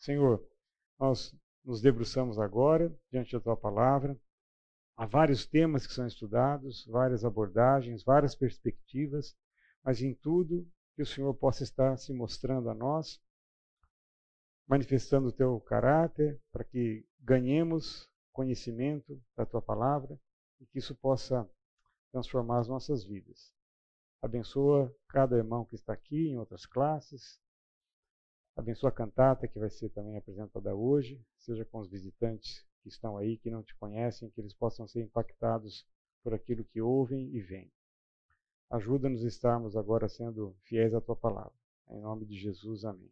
Senhor, nós nos debruçamos agora diante da tua palavra. Há vários temas que são estudados, várias abordagens, várias perspectivas, mas em tudo que o Senhor possa estar se mostrando a nós, manifestando o teu caráter, para que ganhemos conhecimento da tua palavra e que isso possa transformar as nossas vidas. Abençoa cada irmão que está aqui em outras classes. Abençoa a cantata que vai ser também apresentada hoje, seja com os visitantes que estão aí, que não te conhecem, que eles possam ser impactados por aquilo que ouvem e veem. Ajuda-nos a estarmos agora sendo fiéis à tua palavra. Em nome de Jesus, amém.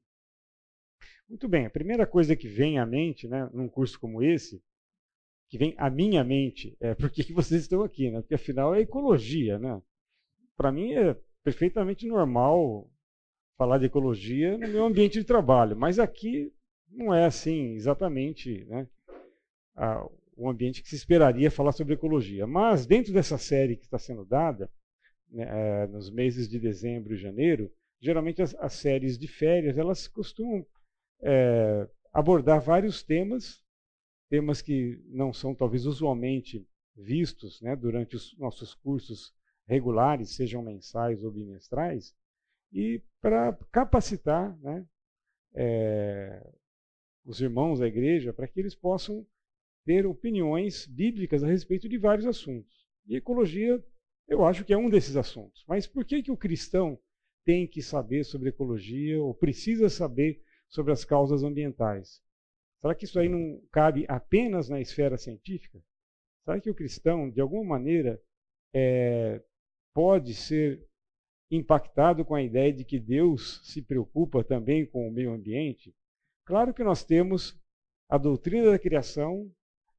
Muito bem, a primeira coisa que vem à mente, né, num curso como esse, que vem à minha mente, é por que vocês estão aqui, né? Porque afinal é ecologia, né? Para mim é perfeitamente normal falar de ecologia no meu ambiente de trabalho, mas aqui não é assim exatamente, né? o ambiente que se esperaria falar sobre ecologia. Mas dentro dessa série que está sendo dada, né, é, nos meses de dezembro e janeiro, geralmente as, as séries de férias elas costumam é, abordar vários temas temas que não são talvez usualmente vistos né, durante os nossos cursos regulares, sejam mensais ou bimestrais, e para capacitar né, é, os irmãos da igreja para que eles possam ter opiniões bíblicas a respeito de vários assuntos. E ecologia, eu acho que é um desses assuntos. Mas por que, que o cristão tem que saber sobre ecologia ou precisa saber sobre as causas ambientais? Será que isso aí não cabe apenas na esfera científica? Será que o cristão, de alguma maneira, é, pode ser impactado com a ideia de que Deus se preocupa também com o meio ambiente? Claro que nós temos a doutrina da criação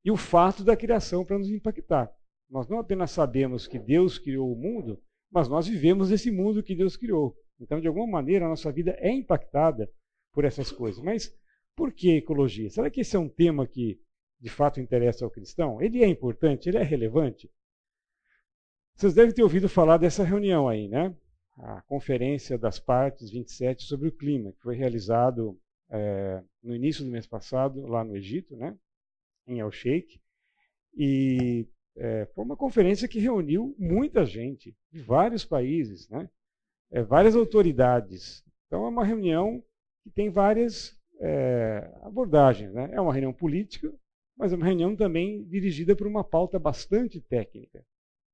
e o fato da criação para nos impactar. Nós não apenas sabemos que Deus criou o mundo, mas nós vivemos esse mundo que Deus criou. Então, de alguma maneira, a nossa vida é impactada por essas coisas. Mas por que ecologia? Será que esse é um tema que de fato interessa ao cristão? Ele é importante? Ele é relevante? Vocês devem ter ouvido falar dessa reunião aí, né? A Conferência das Partes 27 sobre o Clima, que foi realizado é, no início do mês passado, lá no Egito, né? em El Sheikh. E é, foi uma conferência que reuniu muita gente de vários países, né? É, várias autoridades. Então, é uma reunião que tem várias é, abordagens. Né? É uma reunião política, mas é uma reunião também dirigida por uma pauta bastante técnica.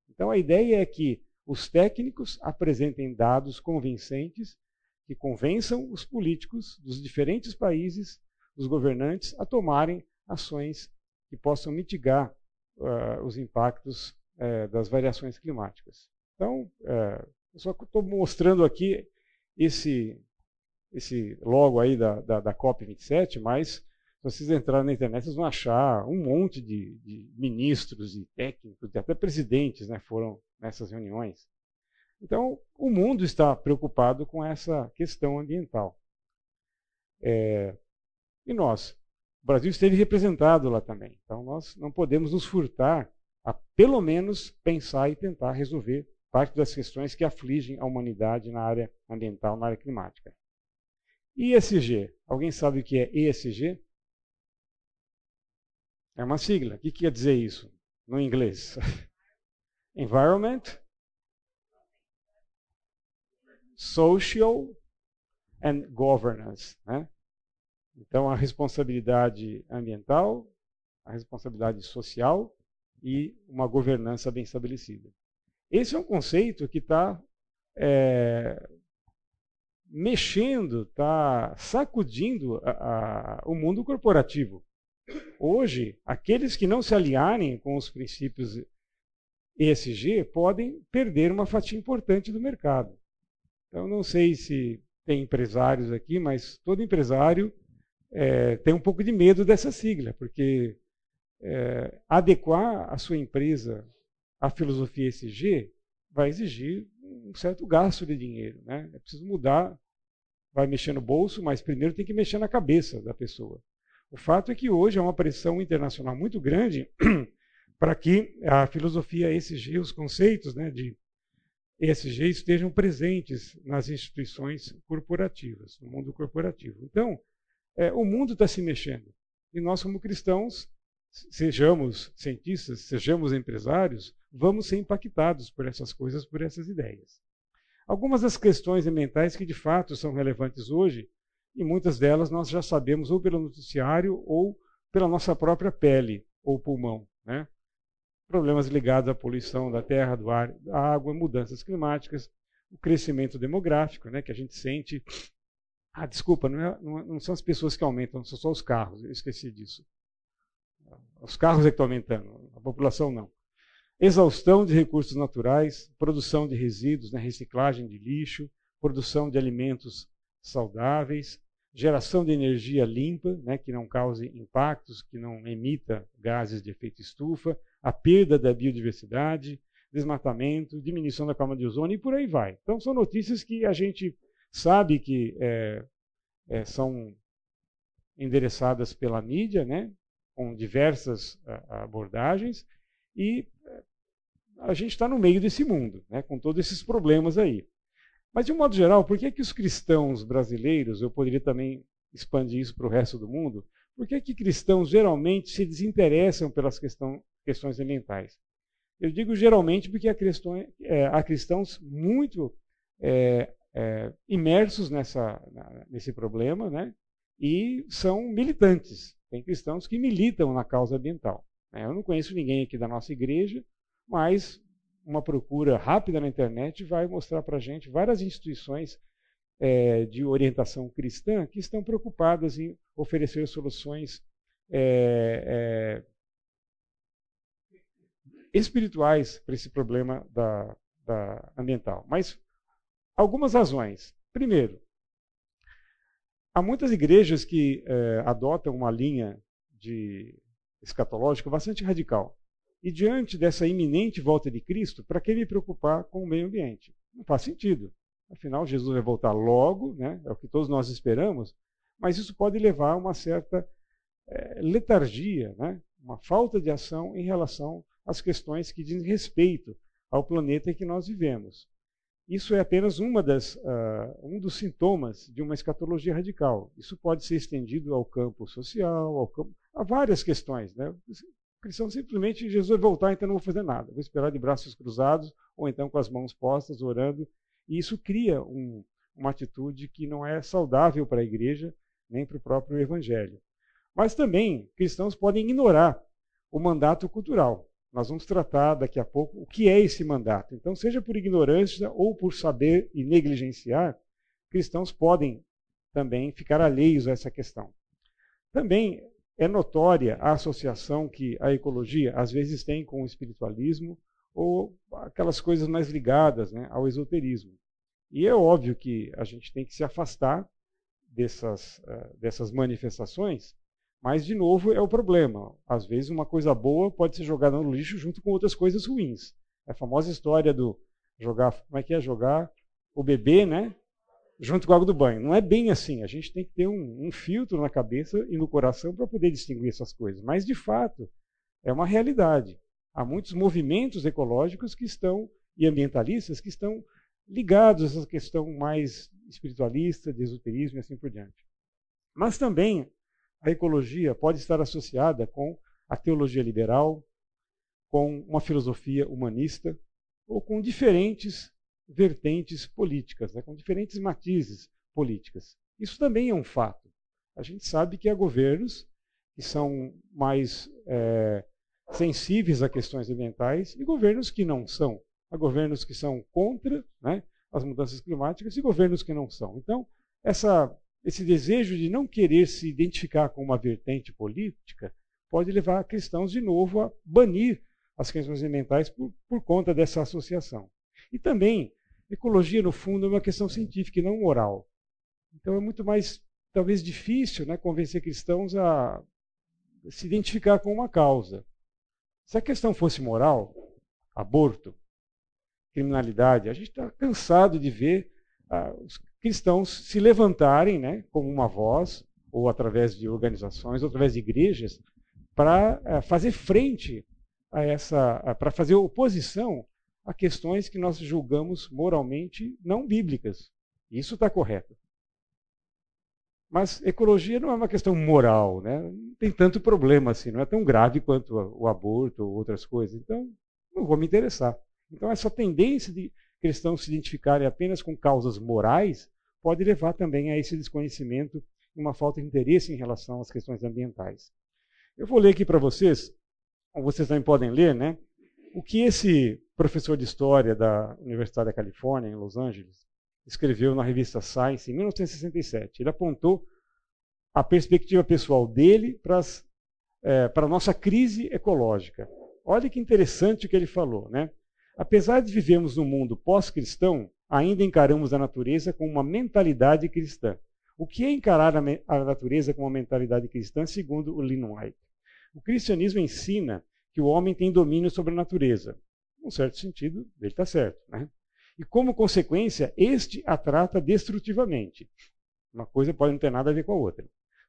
Então a ideia é que os técnicos apresentem dados convincentes que convençam os políticos dos diferentes países, os governantes, a tomarem ações que possam mitigar uh, os impactos uh, das variações climáticas. Então, uh, eu só estou mostrando aqui esse esse logo aí da, da, da COP27, mas vocês entrarem na internet, vocês vão achar um monte de, de ministros e técnicos, e até presidentes né, foram nessas reuniões. Então, o mundo está preocupado com essa questão ambiental. É, e nós? O Brasil esteve representado lá também. Então, nós não podemos nos furtar a, pelo menos, pensar e tentar resolver parte das questões que afligem a humanidade na área ambiental, na área climática. ESG. Alguém sabe o que é ESG? É uma sigla. O que quer dizer isso no inglês? Environment, Social and Governance. Né? Então, a responsabilidade ambiental, a responsabilidade social e uma governança bem estabelecida. Esse é um conceito que está é, mexendo, está sacudindo a, a, o mundo corporativo. Hoje, aqueles que não se alinharem com os princípios ESG podem perder uma fatia importante do mercado. Então, não sei se tem empresários aqui, mas todo empresário é, tem um pouco de medo dessa sigla, porque é, adequar a sua empresa à filosofia ESG vai exigir um certo gasto de dinheiro. Né? É preciso mudar vai mexer no bolso, mas primeiro tem que mexer na cabeça da pessoa. O fato é que hoje há uma pressão internacional muito grande para que a filosofia ESG, os conceitos né, de ESG estejam presentes nas instituições corporativas, no mundo corporativo. Então, é, o mundo está se mexendo. E nós, como cristãos, sejamos cientistas, sejamos empresários, vamos ser impactados por essas coisas, por essas ideias. Algumas das questões ambientais que de fato são relevantes hoje, e muitas delas nós já sabemos ou pelo noticiário ou pela nossa própria pele ou pulmão. Né? Problemas ligados à poluição da terra, do ar, da água, mudanças climáticas, o crescimento demográfico, né, que a gente sente. Ah, desculpa, não, é, não, são as pessoas que aumentam, são só os carros, eu esqueci disso. Os carros é que estão aumentando, a população não. Exaustão de recursos naturais, produção de resíduos, né, reciclagem de lixo, produção de alimentos saudáveis, geração de energia limpa, né, que não cause impactos, que não emita gases de efeito estufa, a perda da biodiversidade, desmatamento, diminuição da camada de ozônio e por aí vai. Então, são notícias que a gente sabe que é, é, são endereçadas pela mídia, né, com diversas a, abordagens, e é, a gente está no meio desse mundo, né, com todos esses problemas aí. Mas, de um modo geral, por que, que os cristãos brasileiros, eu poderia também expandir isso para o resto do mundo, por que, que cristãos geralmente se desinteressam pelas questão, questões ambientais? Eu digo geralmente porque há, questões, é, há cristãos muito é, é, imersos nessa, nesse problema né? e são militantes. Tem cristãos que militam na causa ambiental. Né? Eu não conheço ninguém aqui da nossa igreja, mas uma procura rápida na internet vai mostrar para a gente várias instituições é, de orientação cristã que estão preocupadas em oferecer soluções é, é, espirituais para esse problema da, da ambiental. Mas algumas razões. Primeiro, há muitas igrejas que é, adotam uma linha de escatológica bastante radical. E diante dessa iminente volta de Cristo, para que me preocupar com o meio ambiente? Não faz sentido. Afinal, Jesus vai voltar logo, né? é o que todos nós esperamos, mas isso pode levar a uma certa é, letargia, né? uma falta de ação em relação às questões que dizem respeito ao planeta em que nós vivemos. Isso é apenas das, uh, um dos sintomas de uma escatologia radical. Isso pode ser estendido ao campo social, ao campo, a várias questões. Né? Cristão simplesmente Jesus voltar, então não vou fazer nada. Vou esperar de braços cruzados ou então com as mãos postas, orando. E isso cria um, uma atitude que não é saudável para a igreja nem para o próprio evangelho. Mas também cristãos podem ignorar o mandato cultural. Nós vamos tratar daqui a pouco o que é esse mandato. Então, seja por ignorância ou por saber e negligenciar, cristãos podem também ficar alheios a essa questão. Também é notória a associação que a ecologia às vezes tem com o espiritualismo ou aquelas coisas mais ligadas né, ao esoterismo. E é óbvio que a gente tem que se afastar dessas, uh, dessas manifestações, mas, de novo, é o problema. Às vezes, uma coisa boa pode ser jogada no lixo junto com outras coisas ruins. É a famosa história do jogar, como é que é? Jogar o bebê, né? Junto com a água do banho. Não é bem assim. A gente tem que ter um, um filtro na cabeça e no coração para poder distinguir essas coisas. Mas, de fato, é uma realidade. Há muitos movimentos ecológicos que estão, e ambientalistas, que estão ligados a essa questão mais espiritualista, de esoterismo e assim por diante. Mas também a ecologia pode estar associada com a teologia liberal, com uma filosofia humanista, ou com diferentes vertentes políticas, né, com diferentes matizes políticas. Isso também é um fato. A gente sabe que há governos que são mais é, sensíveis a questões ambientais e governos que não são. Há governos que são contra né, as mudanças climáticas e governos que não são. Então, essa, esse desejo de não querer se identificar com uma vertente política pode levar cristãos de novo a banir as questões ambientais por, por conta dessa associação. E também, ecologia, no fundo, é uma questão científica e não moral. Então é muito mais, talvez, difícil né, convencer cristãos a se identificar com uma causa. Se a questão fosse moral, aborto, criminalidade, a gente está cansado de ver ah, os cristãos se levantarem né, como uma voz, ou através de organizações, ou através de igrejas, para ah, fazer frente a essa, para fazer oposição a questões que nós julgamos moralmente não bíblicas. Isso está correto. Mas ecologia não é uma questão moral, né? não tem tanto problema assim, não é tão grave quanto o aborto ou outras coisas. Então, não vou me interessar. Então, essa tendência de cristãos se identificarem apenas com causas morais pode levar também a esse desconhecimento e uma falta de interesse em relação às questões ambientais. Eu vou ler aqui para vocês, vocês também podem ler, né? O que esse professor de história da Universidade da Califórnia, em Los Angeles, escreveu na revista Science em 1967. Ele apontou a perspectiva pessoal dele para, é, a nossa crise ecológica. Olha que interessante o que ele falou, né? Apesar de vivermos num mundo pós-cristão, ainda encaramos a natureza com uma mentalidade cristã. O que é encarar a natureza com uma mentalidade cristã, segundo o Lynn White? O cristianismo ensina que o homem tem domínio sobre a natureza. Num certo sentido, ele está certo. Né? E como consequência, este a trata destrutivamente. Uma coisa pode não ter nada a ver com a outra.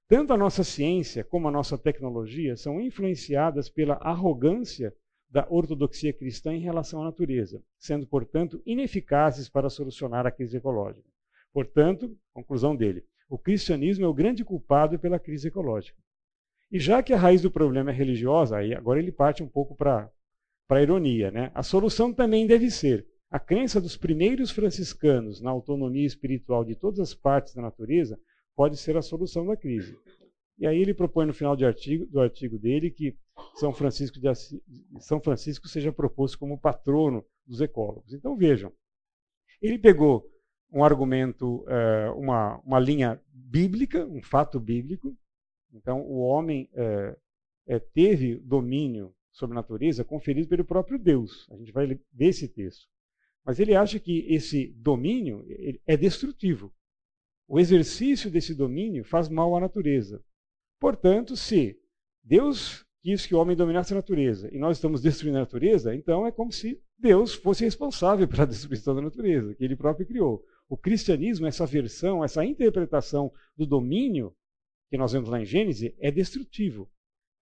Tanto a nossa ciência como a nossa tecnologia são influenciadas pela arrogância da ortodoxia cristã em relação à natureza, sendo, portanto, ineficazes para solucionar a crise ecológica. Portanto, conclusão dele, o cristianismo é o grande culpado pela crise ecológica. E já que a raiz do problema é religiosa, aí agora ele parte um pouco para a ironia. Né? A solução também deve ser a crença dos primeiros franciscanos na autonomia espiritual de todas as partes da natureza pode ser a solução da crise. E aí ele propõe no final artigo, do artigo dele que São Francisco, de Assis, São Francisco seja proposto como patrono dos ecólogos. Então vejam, ele pegou um argumento, eh, uma, uma linha bíblica, um fato bíblico, então, o homem é, é, teve domínio sobre a natureza conferido pelo próprio Deus. A gente vai ver esse texto. Mas ele acha que esse domínio é destrutivo. O exercício desse domínio faz mal à natureza. Portanto, se Deus quis que o homem dominasse a natureza e nós estamos destruindo a natureza, então é como se Deus fosse responsável pela destruição da natureza, que ele próprio criou. O cristianismo, essa versão, essa interpretação do domínio que nós vemos lá em Gênesis é destrutivo,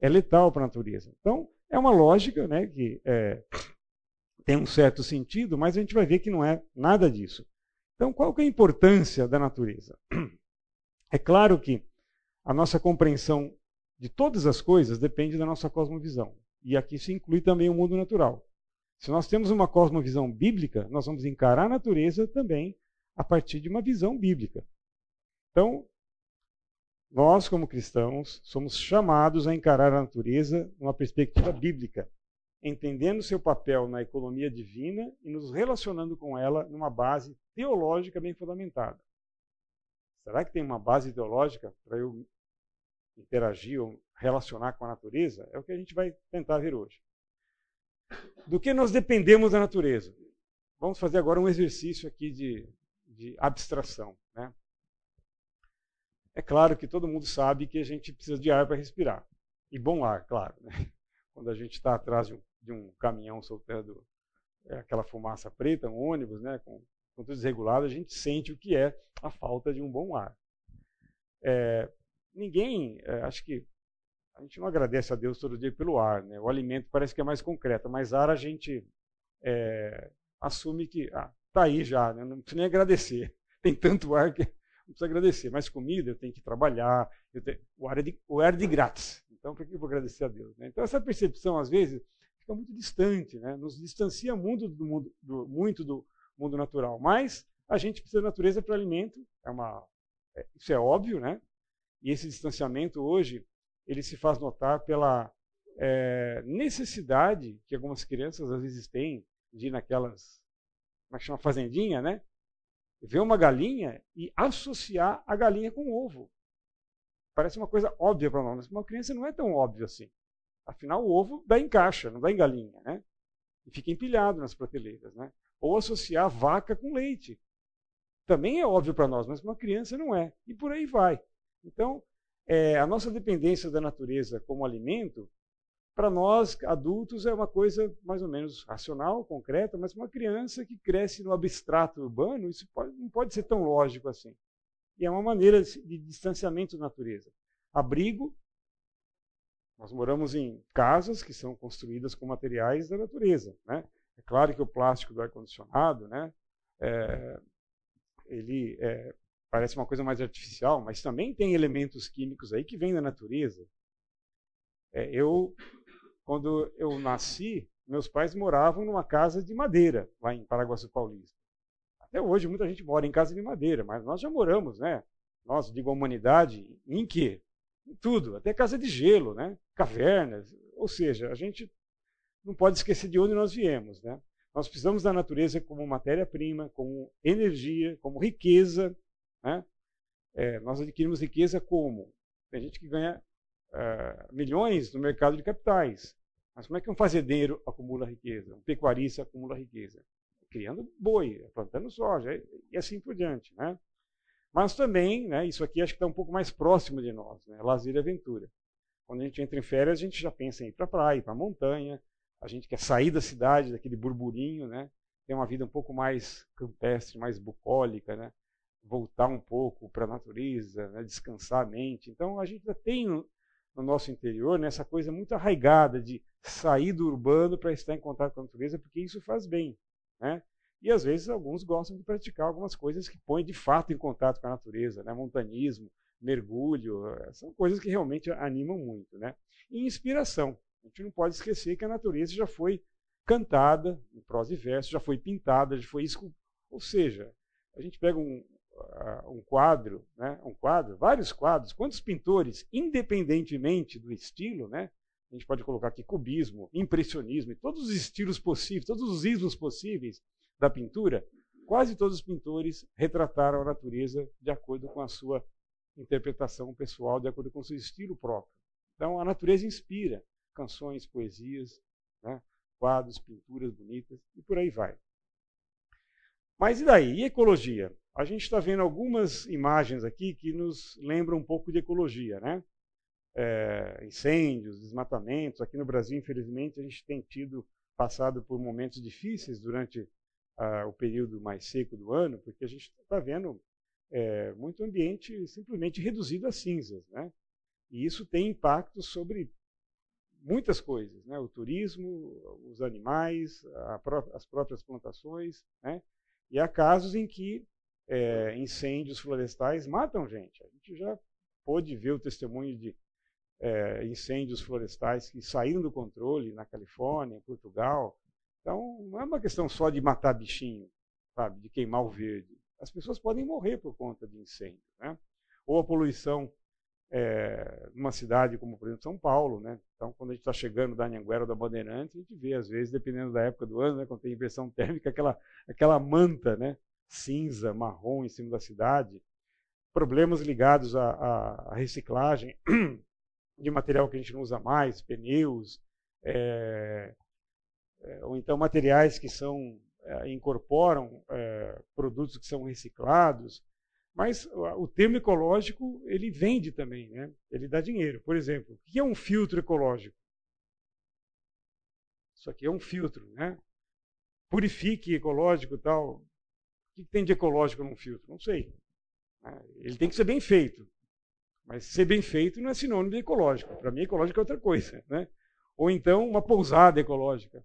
é letal para a natureza. Então, é uma lógica né, que é, tem um certo sentido, mas a gente vai ver que não é nada disso. Então, qual que é a importância da natureza? É claro que a nossa compreensão de todas as coisas depende da nossa cosmovisão. E aqui se inclui também o mundo natural. Se nós temos uma cosmovisão bíblica, nós vamos encarar a natureza também a partir de uma visão bíblica. Então, nós, como cristãos, somos chamados a encarar a natureza numa perspectiva bíblica, entendendo seu papel na economia divina e nos relacionando com ela numa base teológica bem fundamentada. Será que tem uma base teológica para eu interagir ou relacionar com a natureza? É o que a gente vai tentar ver hoje. Do que nós dependemos da natureza? Vamos fazer agora um exercício aqui de, de abstração. É claro que todo mundo sabe que a gente precisa de ar para respirar. E bom ar, claro. Né? Quando a gente está atrás de um, de um, caminhão soltando é, aquela fumaça preta, um ônibus, né, com, com tudo desregulado, a gente sente o que é a falta de um bom ar. É, ninguém, é, acho que a gente não agradece a Deus todo dia pelo ar. Né? O alimento parece que é mais concreto, mas ar a gente é, assume que ah, aí já, né? não precisa nem agradecer. Tem tanto ar que não precisa agradecer. Mas comida, eu tenho que trabalhar, tenho, o, ar é de, é de grátis. Então, por que eu vou agradecer a Deus? Né? Então, essa percepção, às vezes, fica muito distante, né? nos distancia muito do, mundo, do, muito do mundo natural. Mas a gente precisa da natureza para alimento, é uma, é, isso é óbvio, né? E esse distanciamento hoje, ele se faz notar pela é, necessidade que algumas crianças às vezes têm de ir naquelas, como é que chama, fazendinha, né? Ver uma galinha e associar a galinha com o ovo. Parece uma coisa óbvia para nós, mas uma criança não é tão óbvio assim. Afinal, o ovo dá em caixa, não dá em galinha, né? E fica empilhado nas prateleiras, né? Ou associar vaca com leite. Também é óbvio para nós, mas uma criança não é. E por aí vai. Então, é, a nossa dependência da natureza como alimento para nós, adultos, é uma coisa mais ou menos racional, concreta, mas uma criança que cresce no abstrato urbano, isso pode, não pode ser tão lógico assim. E é uma maneira de distanciamento da natureza. Abrigo, nós moramos em casas que são construídas com materiais da natureza. Né? É claro que o plástico do ar-condicionado, né, é, ele é, parece uma coisa mais artificial, mas também tem elementos químicos aí que vêm da natureza. É, eu, quando eu nasci, meus pais moravam numa casa de madeira, lá em Paraguaçu Paulista. Até hoje, muita gente mora em casa de madeira, mas nós já moramos, né? Nós, digo a humanidade, em quê? Em tudo, até casa de gelo, né? Cavernas. Ou seja, a gente não pode esquecer de onde nós viemos, né? Nós precisamos da natureza como matéria-prima, como energia, como riqueza. Né? É, nós adquirimos riqueza como? Tem gente que ganha uh, milhões no mercado de capitais. Mas como é que um fazendeiro acumula riqueza? Um pecuarista acumula riqueza? Criando boi, plantando soja e assim por diante. Né? Mas também, né, isso aqui acho que está um pouco mais próximo de nós, né, lazer e aventura. Quando a gente entra em férias, a gente já pensa em ir para a praia, para a montanha, a gente quer sair da cidade, daquele burburinho, né? ter uma vida um pouco mais campestre, mais bucólica, né? voltar um pouco para a natureza, né? descansar a mente. Então a gente já tem no, no nosso interior né? essa coisa muito arraigada de sair do urbano para estar em contato com a natureza, porque isso faz bem. Né? E às vezes alguns gostam de praticar algumas coisas que põem de fato em contato com a natureza, né? montanismo, mergulho, eh, são coisas que realmente animam muito. Né? E inspiração. A gente não pode esquecer que a natureza já foi cantada em prosa e verso, já foi pintada, já foi esculpida. Ou seja, a gente pega um, um quadro, né, um quadro, vários quadros, quantos pintores, independentemente do estilo, né, a gente pode colocar aqui cubismo, impressionismo, e todos os estilos possíveis, todos os ismos possíveis da pintura, quase todos os pintores retrataram a natureza de acordo com a sua interpretação pessoal, de acordo com o seu estilo próprio. Então, a natureza inspira canções, poesias, né? quadros, pinturas bonitas e por aí vai. Mas e daí? E ecologia? A gente está vendo algumas imagens aqui que nos lembram um pouco de ecologia, né? É, incêndios, desmatamentos. Aqui no Brasil, infelizmente, a gente tem tido passado por momentos difíceis durante o período mais seco do ano, porque a gente está vendo é, muito ambiente simplesmente reduzido a cinzas, né? E isso tem impacto sobre muitas coisas, né? o turismo, os animais, pró as próprias plantações, né? e há casos em que é, incêndios florestais matam gente. A gente já pôde ver o testemunho de é, incêndios florestais que saíram do controle na Califórnia, em Portugal. Então, não é uma questão só de matar bichinho, sabe, de queimar o verde. As pessoas podem morrer por conta de incêndio, né? Ou a poluição é, numa cidade como, por exemplo, São Paulo. Né? Então, quando a gente está chegando da Anhanguera da Bandeirantes, a gente vê, às vezes, dependendo da época do ano, né, quando tem inversão térmica, aquela, aquela manta né, cinza, marrom em cima da cidade. Problemas ligados à, à reciclagem de material que a gente não usa mais, pneus, é, ou então materiais que são é, incorporam produtos que são reciclados. Mas o termo ecológico, ele vende também, né? ele dá dinheiro. Por exemplo, o que é um filtro ecológico? Isso aqui é um filtro, né? Purifique ecológico tal. O que tem de ecológico num filtro? Não sei. Né? Ele tem que ser bem feito. Mas ser bem feito não é sinônimo de ecológico. Para mim, ecológico é outra coisa. Né? Ou então, uma pousada ecológica.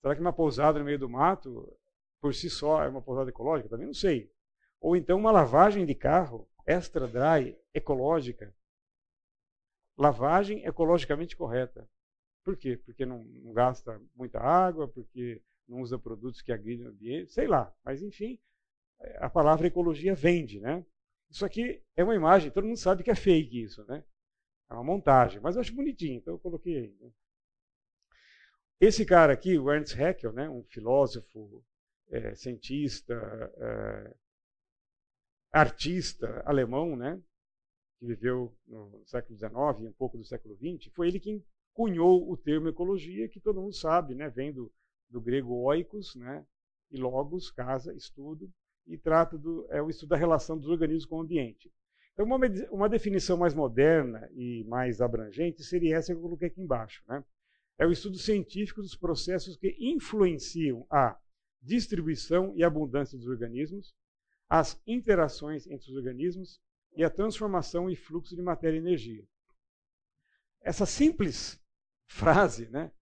Será que uma pousada no meio do mato, por si só, é uma pousada ecológica? Também não sei. Ou então uma lavagem de carro extra dry, ecológica. Lavagem ecologicamente correta. Por quê? Porque não, não gasta muita água, porque não usa produtos que agridem o ambiente, sei lá. Mas, enfim, a palavra ecologia vende, né? Isso aqui é uma imagem, todo mundo sabe que é fake isso, né? É uma montagem, mas eu acho bonitinho, então eu coloquei aí. Né? Esse cara aqui, o Ernst Haeckel, né, um filósofo, é, cientista, é, artista alemão, né, que viveu no século XIX e um pouco do século XX, foi ele quem cunhou o termo ecologia, que todo mundo sabe, né, vem do, do grego oikos, né, e logos, casa, estudo, e trata do é o estudo da relação dos organismos com o ambiente. Então, uma, uma definição mais moderna e mais abrangente seria essa que eu coloquei aqui embaixo. Né? É o estudo científico dos processos que influenciam a distribuição e abundância dos organismos, as interações entre os organismos e a transformação e fluxo de matéria e energia. Essa simples frase né,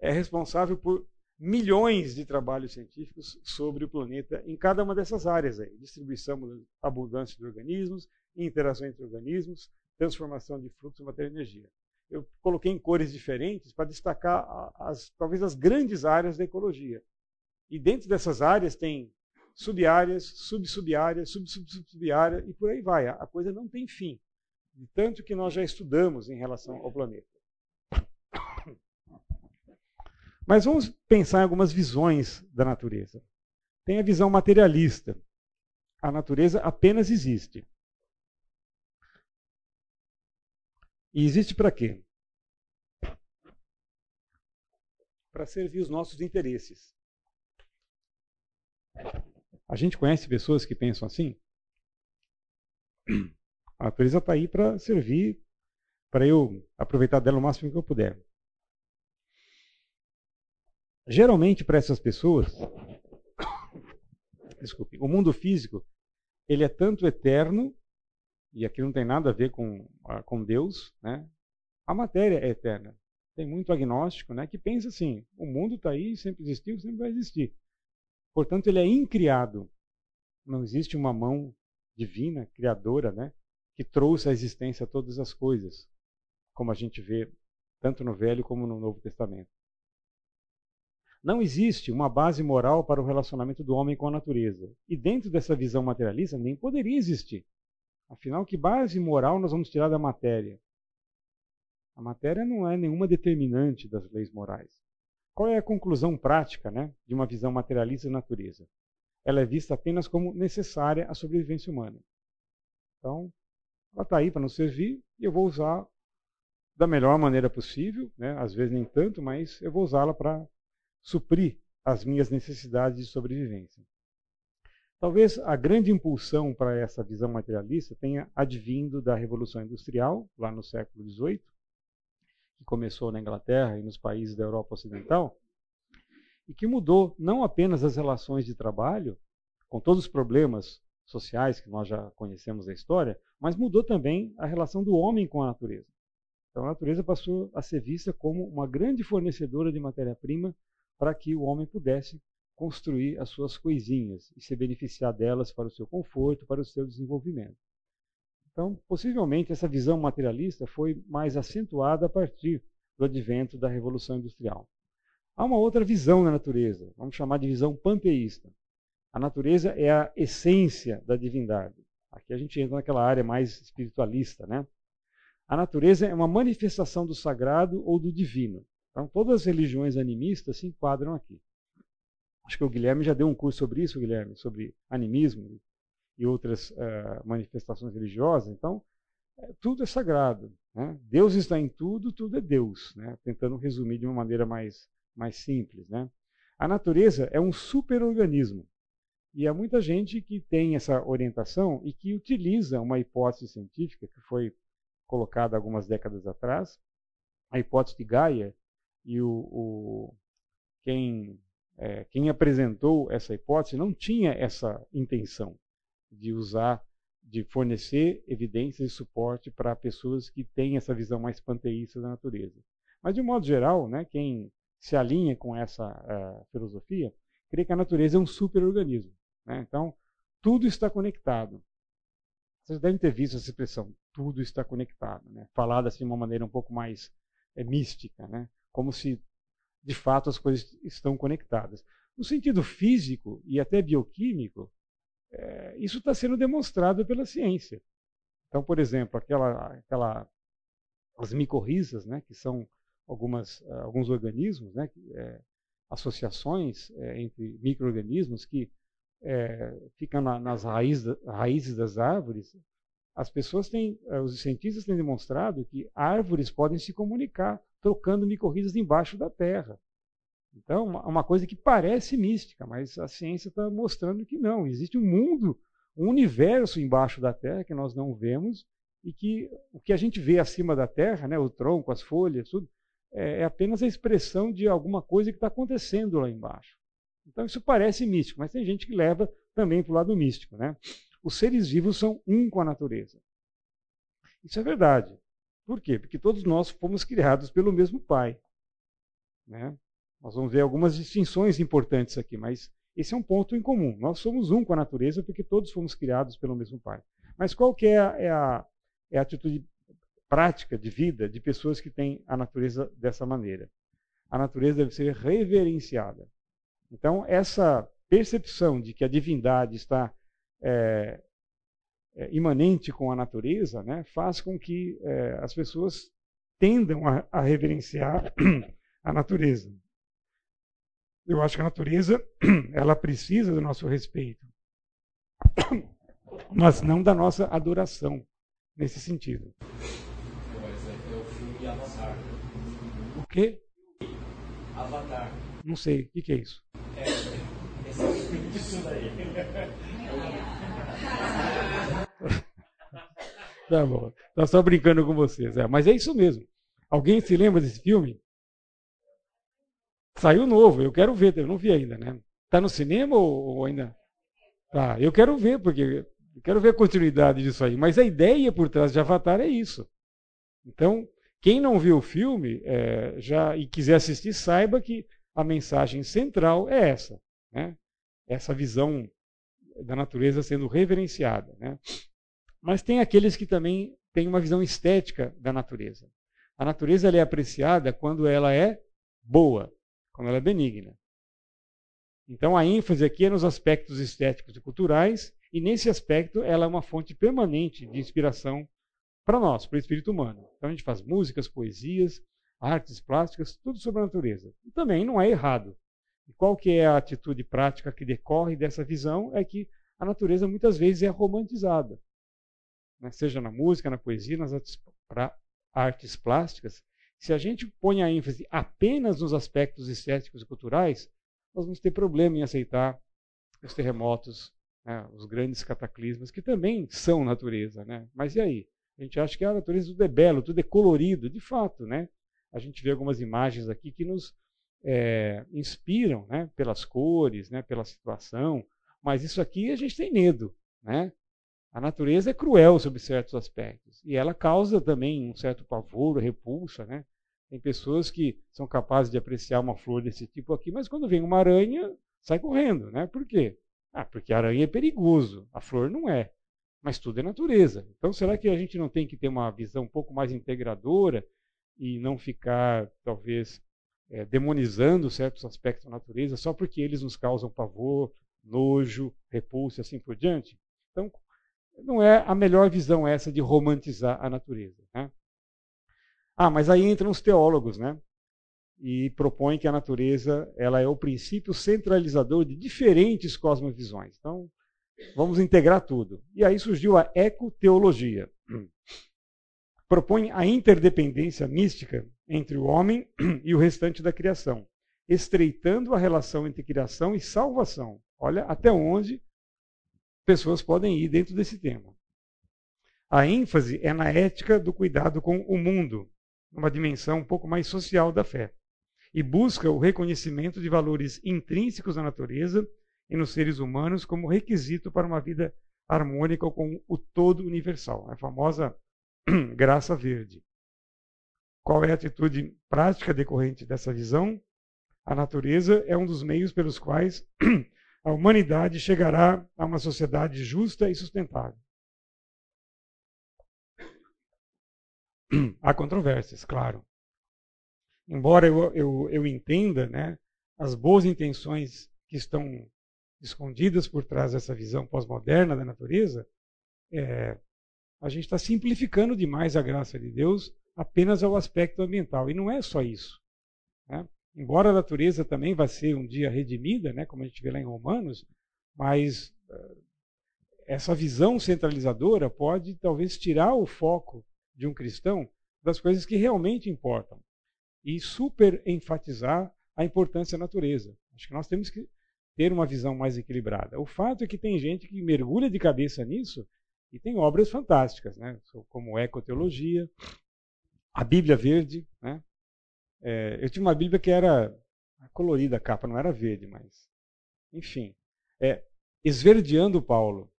é responsável por milhões de trabalhos científicos sobre o planeta em cada uma dessas áreas aí. Distribuição abundância de organismos, interação entre organismos, transformação de fluxo, matéria e energia. Eu coloquei em cores diferentes para destacar as, talvez as grandes áreas da ecologia. E dentro dessas áreas tem subáreas, sub-subáreas, sub-sub-sub-áreas e por aí vai. A coisa não tem fim. Tanto que nós já estudamos em relação ao planeta. Mas vamos pensar em algumas visões da natureza. Tem a visão materialista. A natureza apenas existe. E existe para quê? Para servir os nossos interesses. A gente conhece pessoas que pensam assim? A natureza está aí para servir, para eu aproveitar dela o máximo que eu puder. Geralmente, para essas pessoas, desculpe, o mundo físico ele é tanto eterno, e aqui não tem nada a ver com, com Deus, né? a matéria é eterna. Tem muito agnóstico né, que pensa assim: o mundo está aí, sempre existiu, sempre vai existir. Portanto, ele é incriado. Não existe uma mão divina, criadora, né, que trouxe à existência todas as coisas, como a gente vê tanto no Velho como no Novo Testamento. Não existe uma base moral para o relacionamento do homem com a natureza. E dentro dessa visão materialista nem poderia existir. Afinal, que base moral nós vamos tirar da matéria? A matéria não é nenhuma determinante das leis morais. Qual é a conclusão prática né, de uma visão materialista da natureza? Ela é vista apenas como necessária à sobrevivência humana. Então, ela está aí para nos servir e eu vou usar da melhor maneira possível, né? às vezes nem tanto, mas eu vou usá-la para suprir as minhas necessidades de sobrevivência. Talvez a grande impulsão para essa visão materialista tenha advindo da Revolução Industrial, lá no século XVIII, que começou na Inglaterra e nos países da Europa Ocidental, e que mudou não apenas as relações de trabalho, com todos os problemas sociais que nós já conhecemos da história, mas mudou também a relação do homem com a natureza. Então a natureza passou a ser vista como uma grande fornecedora de matéria-prima para que o homem pudesse construir as suas coisinhas e se beneficiar delas para o seu conforto, para o seu desenvolvimento. Então, possivelmente, essa visão materialista foi mais acentuada a partir do advento da Revolução Industrial. Há uma outra visão da natureza, vamos chamar de visão panteísta. A natureza é a essência da divindade. Aqui a gente entra naquela área mais espiritualista, né? A natureza é uma manifestação do sagrado ou do divino. Então, todas as religiões animistas se enquadram aqui. Acho que o Guilherme já deu um curso sobre isso, Guilherme, sobre animismo e outras uh, manifestações religiosas. Então, é, tudo é sagrado. Né? Deus está em tudo, tudo é Deus. Né? Tentando resumir de uma maneira mais, mais simples. Né? A natureza é um superorganismo. E há muita gente que tem essa orientação e que utiliza uma hipótese científica que foi colocada algumas décadas atrás, a hipótese de Gaia, e o, o quem, é, quem apresentou essa hipótese não tinha essa intenção de usar, de fornecer evidências e suporte para pessoas que têm essa visão mais panteísta da natureza. Mas, de um modo geral, né, quem se alinha com essa uh, filosofia, crê que a natureza é um superorganismo. Né? Então, tudo está conectado. Vocês devem ter visto essa expressão, tudo está conectado, né? falada assim de uma maneira um pouco mais é, mística. Né? Como se de fato as coisas estão conectadas. No sentido físico e até bioquímico, é, isso está sendo demonstrado pela ciência. Então, por exemplo, aquela, aquela, as micorrizas, né, que são algumas, uh, alguns organismos, né, é, associações é, entre micro-organismos que ficam na, nas raízes, raízes das árvores, as pessoas têm, uh, os cientistas têm demonstrado que árvores podem se comunicar trocando micorrizas embaixo da Terra. Então, uma coisa que parece mística, mas a ciência está mostrando que não. Existe um mundo, um universo embaixo da Terra que nós não vemos e que o que a gente vê acima da Terra, né, o tronco, as folhas, tudo, é, é apenas a expressão de alguma coisa que está acontecendo lá embaixo. Então, isso parece místico, mas tem gente que leva também para o lado místico. Né? Os seres vivos são um com a natureza. Isso é verdade. Por quê? Porque todos nós fomos criados pelo mesmo Pai. Né? Nós vamos ver algumas distinções importantes aqui, mas esse é um ponto em comum. Nós somos um com a natureza porque todos fomos criados pelo mesmo Pai. Mas qual que é a, é a, é a atitude prática de vida de pessoas que têm a natureza dessa maneira? A natureza deve ser reverenciada. Então, essa percepção de que a divindade está é, é, imanente com a natureza né, faz com que é, as pessoas tendam a, a reverenciar a natureza. Eu acho que a natureza ela precisa do nosso respeito, mas não da nossa adoração nesse sentido. O quê? Avatar. Não sei, o que, que é isso? É, esse é isso daí. tá bom. Tá só brincando com vocês. É, mas é isso mesmo. Alguém se lembra desse filme? Saiu novo, eu quero ver, eu não vi ainda, né? Tá no cinema ou, ainda? Tá, eu quero ver, porque eu quero ver a continuidade disso aí. Mas a ideia por trás de Avatar é isso. Então, quem não viu o filme é, já e quiser assistir, saiba que a mensagem central é essa, né? Essa visão da natureza sendo reverenciada, né? Mas tem aqueles que também têm uma visão estética da natureza. A natureza é apreciada quando ela é boa, quando ela é benigna. Então a ênfase aqui é nos aspectos estéticos e culturais, e nesse aspecto ela é uma fonte permanente de inspiração para nós, para o espírito humano. Então a gente faz músicas, poesias, artes plásticas, tudo sobre a natureza. E também não é errado. E qual que é a atitude prática que decorre dessa visão? É que a natureza muitas vezes é romantizada. Né? Seja na música, na poesia, nas artes, artes plásticas, se a gente põe a ênfase apenas nos aspectos estéticos e culturais, nós vamos ter problema em aceitar os terremotos, né, os grandes cataclismos, que também são natureza. Né? Mas e aí? A gente acha que a natureza tudo é belo, tudo é colorido. De fato, né? a gente vê algumas imagens aqui que nos é, inspiram né, pelas cores, né, pela situação, mas isso aqui a gente tem medo. Né? A natureza é cruel sob certos aspectos e ela causa também um certo pavor, repulsa, né? Tem pessoas que são capazes de apreciar uma flor desse tipo aqui, mas quando vem uma aranha, sai correndo, né? Por quê? Ah, porque a aranha é perigoso, a flor não é. Mas tudo é natureza. Então, será que a gente não tem que ter uma visão um pouco mais integradora e não ficar, talvez, é, demonizando certos aspectos da natureza só porque eles nos causam pavor, nojo, repulso e assim por diante? Então, não é a melhor visão essa de romantizar a natureza. Né? Ah, mas aí entram os teólogos, né? E propõem que a natureza ela é o princípio centralizador de diferentes cosmovisões. Então, vamos integrar tudo. E aí surgiu a ecoteologia. Propõe a interdependência mística entre o homem e o restante da criação, estreitando a relação entre criação e salvação. Olha até onde pessoas podem ir dentro desse tema. A ênfase é na ética do cuidado com o mundo, numa dimensão um pouco mais social da fé, e busca o reconhecimento de valores intrínsecos na natureza e nos seres humanos como requisito para uma vida harmônica com o todo universal, a famosa graça verde. Qual é a atitude prática decorrente dessa visão? A natureza é um dos meios pelos quais a humanidade chegará a uma sociedade justa e sustentável. Há controvérsias, claro. Embora eu, eu, eu entenda né, as boas intenções que estão escondidas por trás dessa visão pós-moderna da natureza, é, a gente está simplificando demais a graça de Deus apenas ao aspecto ambiental. E não é só isso. Né? Embora a natureza também vá ser um dia redimida, né, como a gente vê lá em Romanos, mas uh, essa visão centralizadora pode talvez tirar o foco de um cristão das coisas que realmente importam e super enfatizar a importância da natureza. Acho que nós temos que ter uma visão mais equilibrada. O fato é que tem gente que mergulha de cabeça nisso e tem obras fantásticas, né? como Ecoteologia, a Bíblia Verde, né? É, eu tinha uma Bíblia que era colorida a capa, não era verde, mas. Enfim. É, Esverdeando Paulo.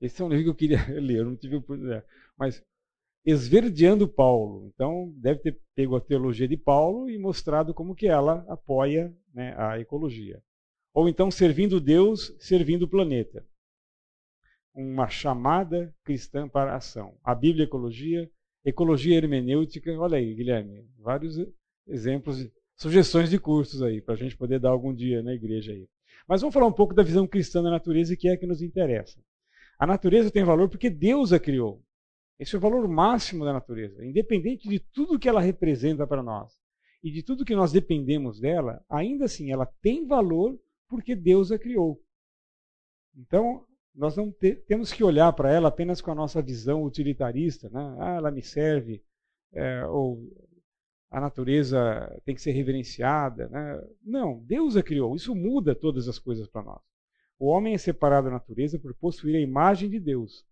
Esse é um livro que eu queria ler, eu não tive oportunidade. Mas esverdeando Paulo. Então, deve ter pego a teologia de Paulo e mostrado como que ela apoia né, a ecologia. Ou então, servindo Deus, servindo o planeta. Uma chamada cristã para a ação. A Bíblia Ecologia, Ecologia Hermenêutica, olha aí, Guilherme, vários exemplos, sugestões de cursos aí, para a gente poder dar algum dia na igreja aí. Mas vamos falar um pouco da visão cristã da natureza, que é a que nos interessa. A natureza tem valor porque Deus a criou. Esse é o valor máximo da natureza. Independente de tudo que ela representa para nós e de tudo que nós dependemos dela, ainda assim ela tem valor porque Deus a criou. Então, nós não te, temos que olhar para ela apenas com a nossa visão utilitarista, né? Ah, ela me serve, é, ou a natureza tem que ser reverenciada. Né? Não, Deus a criou. Isso muda todas as coisas para nós. O homem é separado da natureza por possuir a imagem de Deus.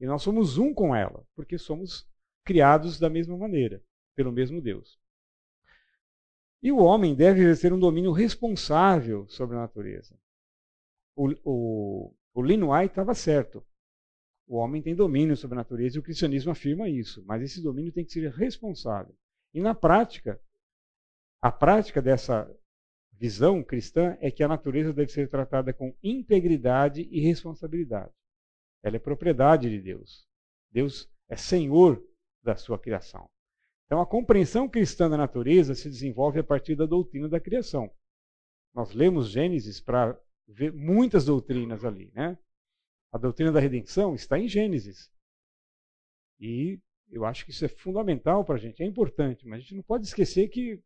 E nós somos um com ela, porque somos criados da mesma maneira, pelo mesmo Deus. E o homem deve exercer um domínio responsável sobre a natureza. O, o, o Linois estava certo. O homem tem domínio sobre a natureza e o cristianismo afirma isso, mas esse domínio tem que ser responsável. E na prática, a prática dessa visão cristã é que a natureza deve ser tratada com integridade e responsabilidade. Ela é propriedade de Deus. Deus é senhor da sua criação. Então, a compreensão cristã da natureza se desenvolve a partir da doutrina da criação. Nós lemos Gênesis para ver muitas doutrinas ali. Né? A doutrina da redenção está em Gênesis. E eu acho que isso é fundamental para a gente, é importante, mas a gente não pode esquecer que.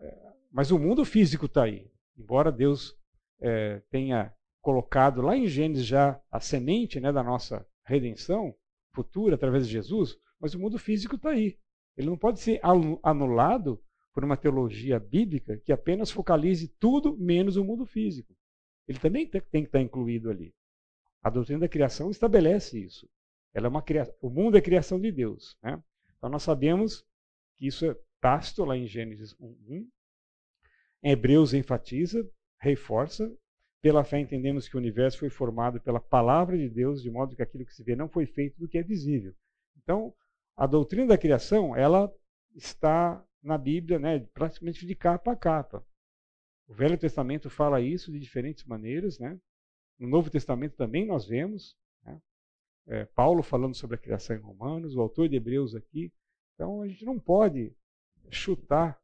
É, mas o mundo físico está aí. Embora Deus é, tenha colocado lá em Gênesis já a semente né, da nossa redenção futura através de Jesus, mas o mundo físico está aí. Ele não pode ser anulado por uma teologia bíblica que apenas focalize tudo menos o mundo físico. Ele também tem que estar incluído ali. A doutrina da criação estabelece isso. Ela é uma criação, o mundo é criação de Deus. Né? Então nós sabemos que isso é tácito lá em Gênesis 1. Em Hebreus enfatiza, reforça pela fé entendemos que o universo foi formado pela palavra de Deus, de modo que aquilo que se vê não foi feito do que é visível. Então, a doutrina da criação, ela está na Bíblia, né, praticamente de capa a capa. O Velho Testamento fala isso de diferentes maneiras, né? No Novo Testamento também nós vemos, né? é, Paulo falando sobre a criação em Romanos, o autor de Hebreus aqui. Então a gente não pode chutar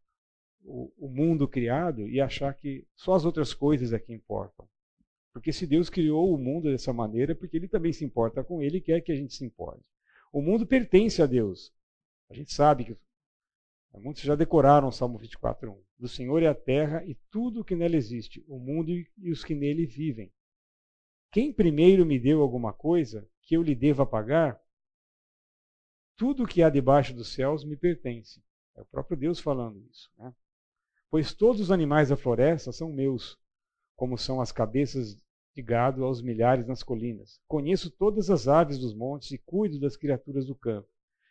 o, o mundo criado e achar que só as outras coisas é que importam. Porque se Deus criou o mundo dessa maneira, é porque ele também se importa com ele e quer que a gente se importe. O mundo pertence a Deus. A gente sabe que muitos já decoraram o Salmo 24:1. Do Senhor é a terra e tudo o que nela existe, o mundo e os que nele vivem. Quem primeiro me deu alguma coisa que eu lhe deva pagar? Tudo o que há debaixo dos céus me pertence. É o próprio Deus falando isso. Né? Pois todos os animais da floresta são meus, como são as cabeças de gado aos milhares nas colinas. Conheço todas as aves dos montes e cuido das criaturas do campo.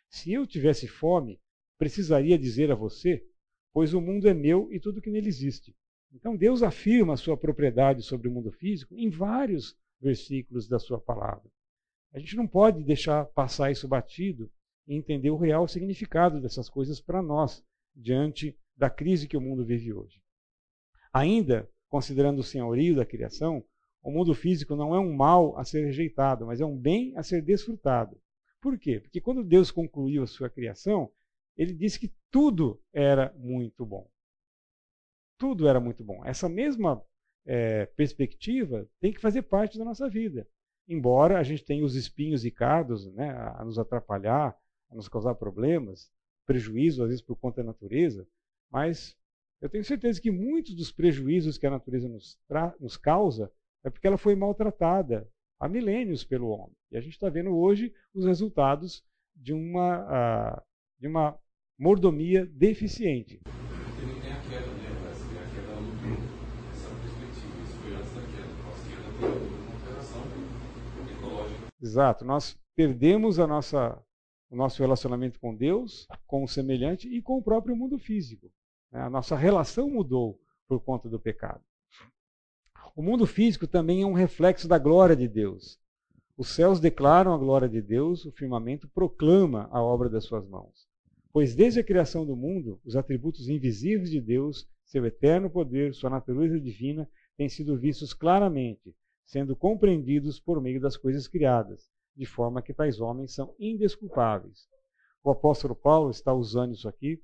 Se eu tivesse fome, precisaria dizer a você, pois o mundo é meu e tudo que nele existe. Então Deus afirma a sua propriedade sobre o mundo físico em vários versículos da sua palavra. A gente não pode deixar passar isso batido e entender o real significado dessas coisas para nós, diante da crise que o mundo vive hoje. Ainda, considerando o senhorio da criação, o mundo físico não é um mal a ser rejeitado, mas é um bem a ser desfrutado. Por quê? Porque quando Deus concluiu a sua criação, ele disse que tudo era muito bom. Tudo era muito bom. Essa mesma é, perspectiva tem que fazer parte da nossa vida. Embora a gente tenha os espinhos e cardos né, a nos atrapalhar, a nos causar problemas, prejuízo, às vezes por conta da natureza, mas eu tenho certeza que muitos dos prejuízos que a natureza nos, nos causa é porque ela foi maltratada há milênios pelo homem. E a gente está vendo hoje os resultados de uma, uh, de uma mordomia deficiente. Exato, nós perdemos a nossa, o nosso relacionamento com Deus, com o semelhante e com o próprio mundo físico. Né? A nossa relação mudou por conta do pecado. O mundo físico também é um reflexo da glória de Deus. Os céus declaram a glória de Deus, o firmamento proclama a obra das suas mãos. Pois desde a criação do mundo, os atributos invisíveis de Deus, seu eterno poder, sua natureza divina, têm sido vistos claramente, sendo compreendidos por meio das coisas criadas, de forma que tais homens são indesculpáveis. O apóstolo Paulo está usando isso aqui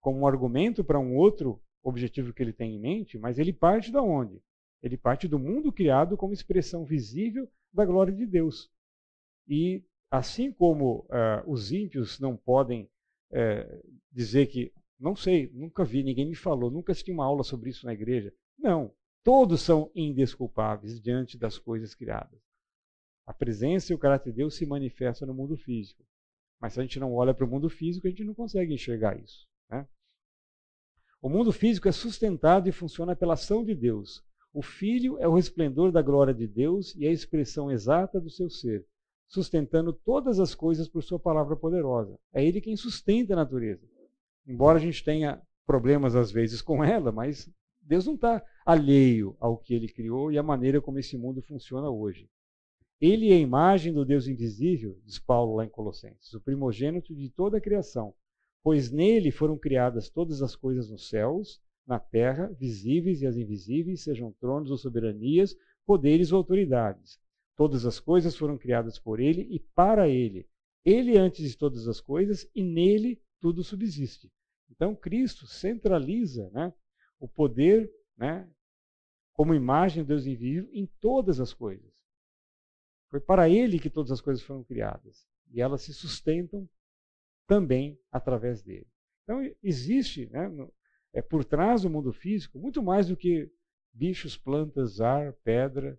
como um argumento para um outro objetivo que ele tem em mente, mas ele parte da onde? Ele parte do mundo criado como expressão visível da glória de Deus. E assim como uh, os ímpios não podem uh, dizer que, não sei, nunca vi, ninguém me falou, nunca assisti uma aula sobre isso na igreja. Não, todos são indesculpáveis diante das coisas criadas. A presença e o caráter de Deus se manifestam no mundo físico. Mas se a gente não olha para o mundo físico, a gente não consegue enxergar isso. Né? O mundo físico é sustentado e funciona pela ação de Deus, o Filho é o resplendor da glória de Deus e a expressão exata do seu ser, sustentando todas as coisas por sua palavra poderosa. É ele quem sustenta a natureza. Embora a gente tenha problemas às vezes com ela, mas Deus não está alheio ao que ele criou e à maneira como esse mundo funciona hoje. Ele é a imagem do Deus invisível, diz Paulo lá em Colossenses, o primogênito de toda a criação, pois nele foram criadas todas as coisas nos céus na terra, visíveis e as invisíveis, sejam tronos ou soberanias, poderes ou autoridades. Todas as coisas foram criadas por ele e para ele. Ele antes de todas as coisas e nele tudo subsiste. Então Cristo centraliza né, o poder né, como imagem de Deus invisível em todas as coisas. Foi para ele que todas as coisas foram criadas e elas se sustentam também através dele. Então existe né, é por trás do mundo físico muito mais do que bichos, plantas, ar, pedra,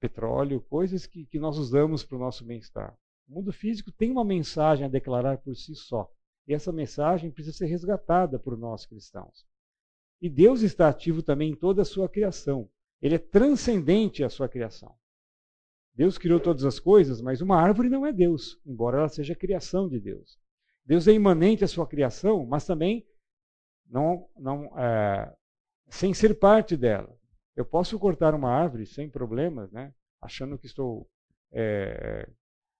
petróleo, coisas que, que nós usamos para o nosso bem-estar. O mundo físico tem uma mensagem a declarar por si só. E essa mensagem precisa ser resgatada por nós cristãos. E Deus está ativo também em toda a sua criação. Ele é transcendente à sua criação. Deus criou todas as coisas, mas uma árvore não é Deus, embora ela seja criação de Deus. Deus é imanente à sua criação, mas também não, não, é, sem ser parte dela. Eu posso cortar uma árvore sem problemas, né? achando que estou é,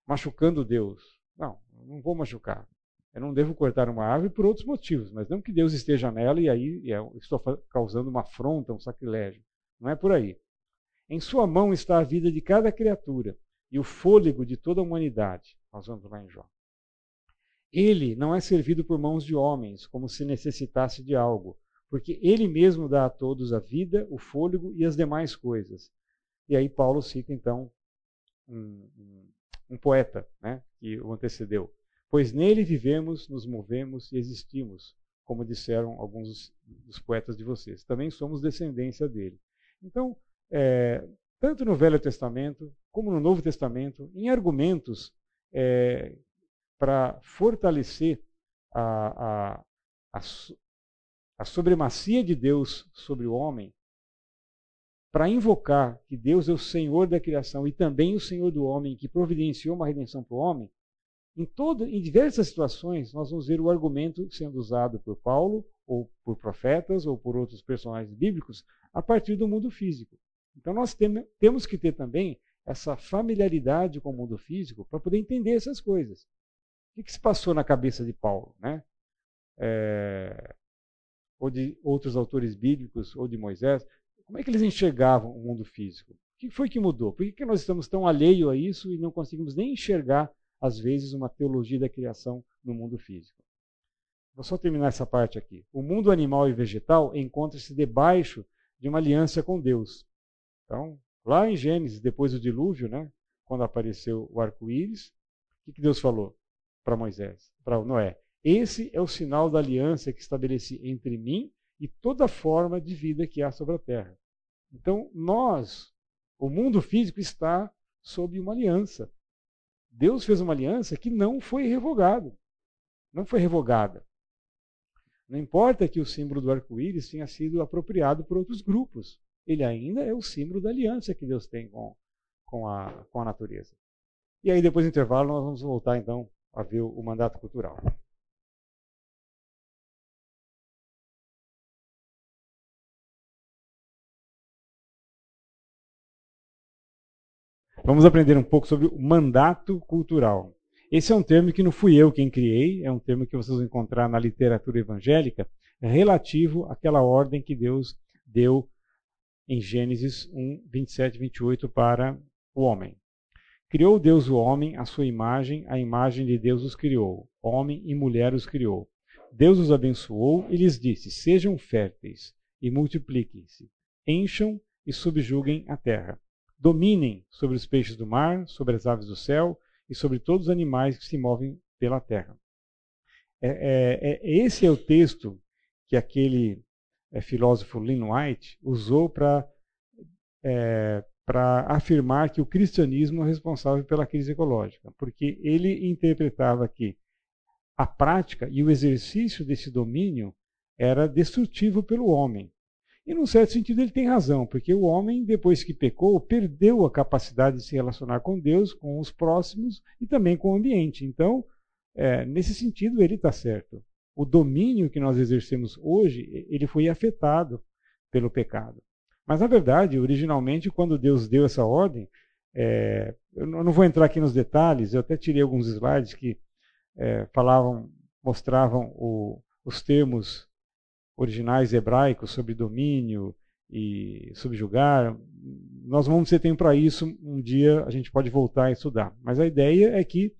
machucando Deus. Não, não vou machucar. Eu não devo cortar uma árvore por outros motivos, mas não que Deus esteja nela e aí estou causando uma afronta, um sacrilégio. Não é por aí. Em sua mão está a vida de cada criatura e o fôlego de toda a humanidade. Nós vamos lá em Jó. Ele não é servido por mãos de homens, como se necessitasse de algo, porque ele mesmo dá a todos a vida, o fôlego e as demais coisas. E aí Paulo cita então um, um, um poeta, né, que o antecedeu. Pois nele vivemos, nos movemos e existimos, como disseram alguns dos poetas de vocês. Também somos descendência dele. Então, é, tanto no Velho Testamento como no Novo Testamento, em argumentos é, para fortalecer a, a, a, a supremacia de Deus sobre o homem, para invocar que Deus é o Senhor da criação e também o Senhor do homem, que providenciou uma redenção para o homem, em, todo, em diversas situações nós vamos ver o argumento sendo usado por Paulo, ou por profetas, ou por outros personagens bíblicos, a partir do mundo físico. Então nós tem, temos que ter também essa familiaridade com o mundo físico para poder entender essas coisas. O que, se passou na cabeça de Paulo? Né? É, ou de outros autores bíblicos, ou de Moisés, como é que eles enxergavam o mundo físico? O que foi que mudou? Por que, que nós estamos tão alheios a isso e não conseguimos nem enxergar, às vezes, uma teologia da criação no mundo físico? Vou só terminar essa parte aqui. O mundo animal e vegetal encontra-se debaixo de uma aliança com Deus. Então, lá em Gênesis, depois do dilúvio, né, quando apareceu o arco-íris, o que, que Deus falou? para Moisés, para Noé. Esse é o sinal da aliança que estabeleci entre mim e toda forma de vida que há sobre a terra. Então, nós, o mundo físico está sob uma aliança. Deus fez uma aliança que não foi revogada. Não foi revogada. Não importa que o símbolo do arco-íris tenha sido apropriado por outros grupos. Ele ainda é o símbolo da aliança que Deus tem com, com, a, com a natureza. E aí, depois do intervalo, nós vamos voltar então a ver o mandato cultural. Vamos aprender um pouco sobre o mandato cultural. Esse é um termo que não fui eu quem criei, é um termo que vocês vão encontrar na literatura evangélica, relativo àquela ordem que Deus deu em Gênesis 1, 27 e 28 para o homem. Criou Deus o homem à sua imagem, a imagem de Deus os criou. Homem e mulher os criou. Deus os abençoou e lhes disse: Sejam férteis e multipliquem-se, encham e subjuguem a terra. Dominem sobre os peixes do mar, sobre as aves do céu e sobre todos os animais que se movem pela terra. É, é, é, esse é o texto que aquele é, filósofo Lynn White usou para é, para afirmar que o cristianismo é responsável pela crise ecológica, porque ele interpretava que a prática e o exercício desse domínio era destrutivo pelo homem. E, num certo sentido, ele tem razão, porque o homem, depois que pecou, perdeu a capacidade de se relacionar com Deus, com os próximos e também com o ambiente. Então, é, nesse sentido, ele está certo. O domínio que nós exercemos hoje, ele foi afetado pelo pecado. Mas, na verdade, originalmente, quando Deus deu essa ordem, é, eu não vou entrar aqui nos detalhes, eu até tirei alguns slides que é, falavam, mostravam o, os termos originais hebraicos sobre domínio e subjugar. Nós vamos ter tempo para isso, um dia a gente pode voltar a estudar. Mas a ideia é que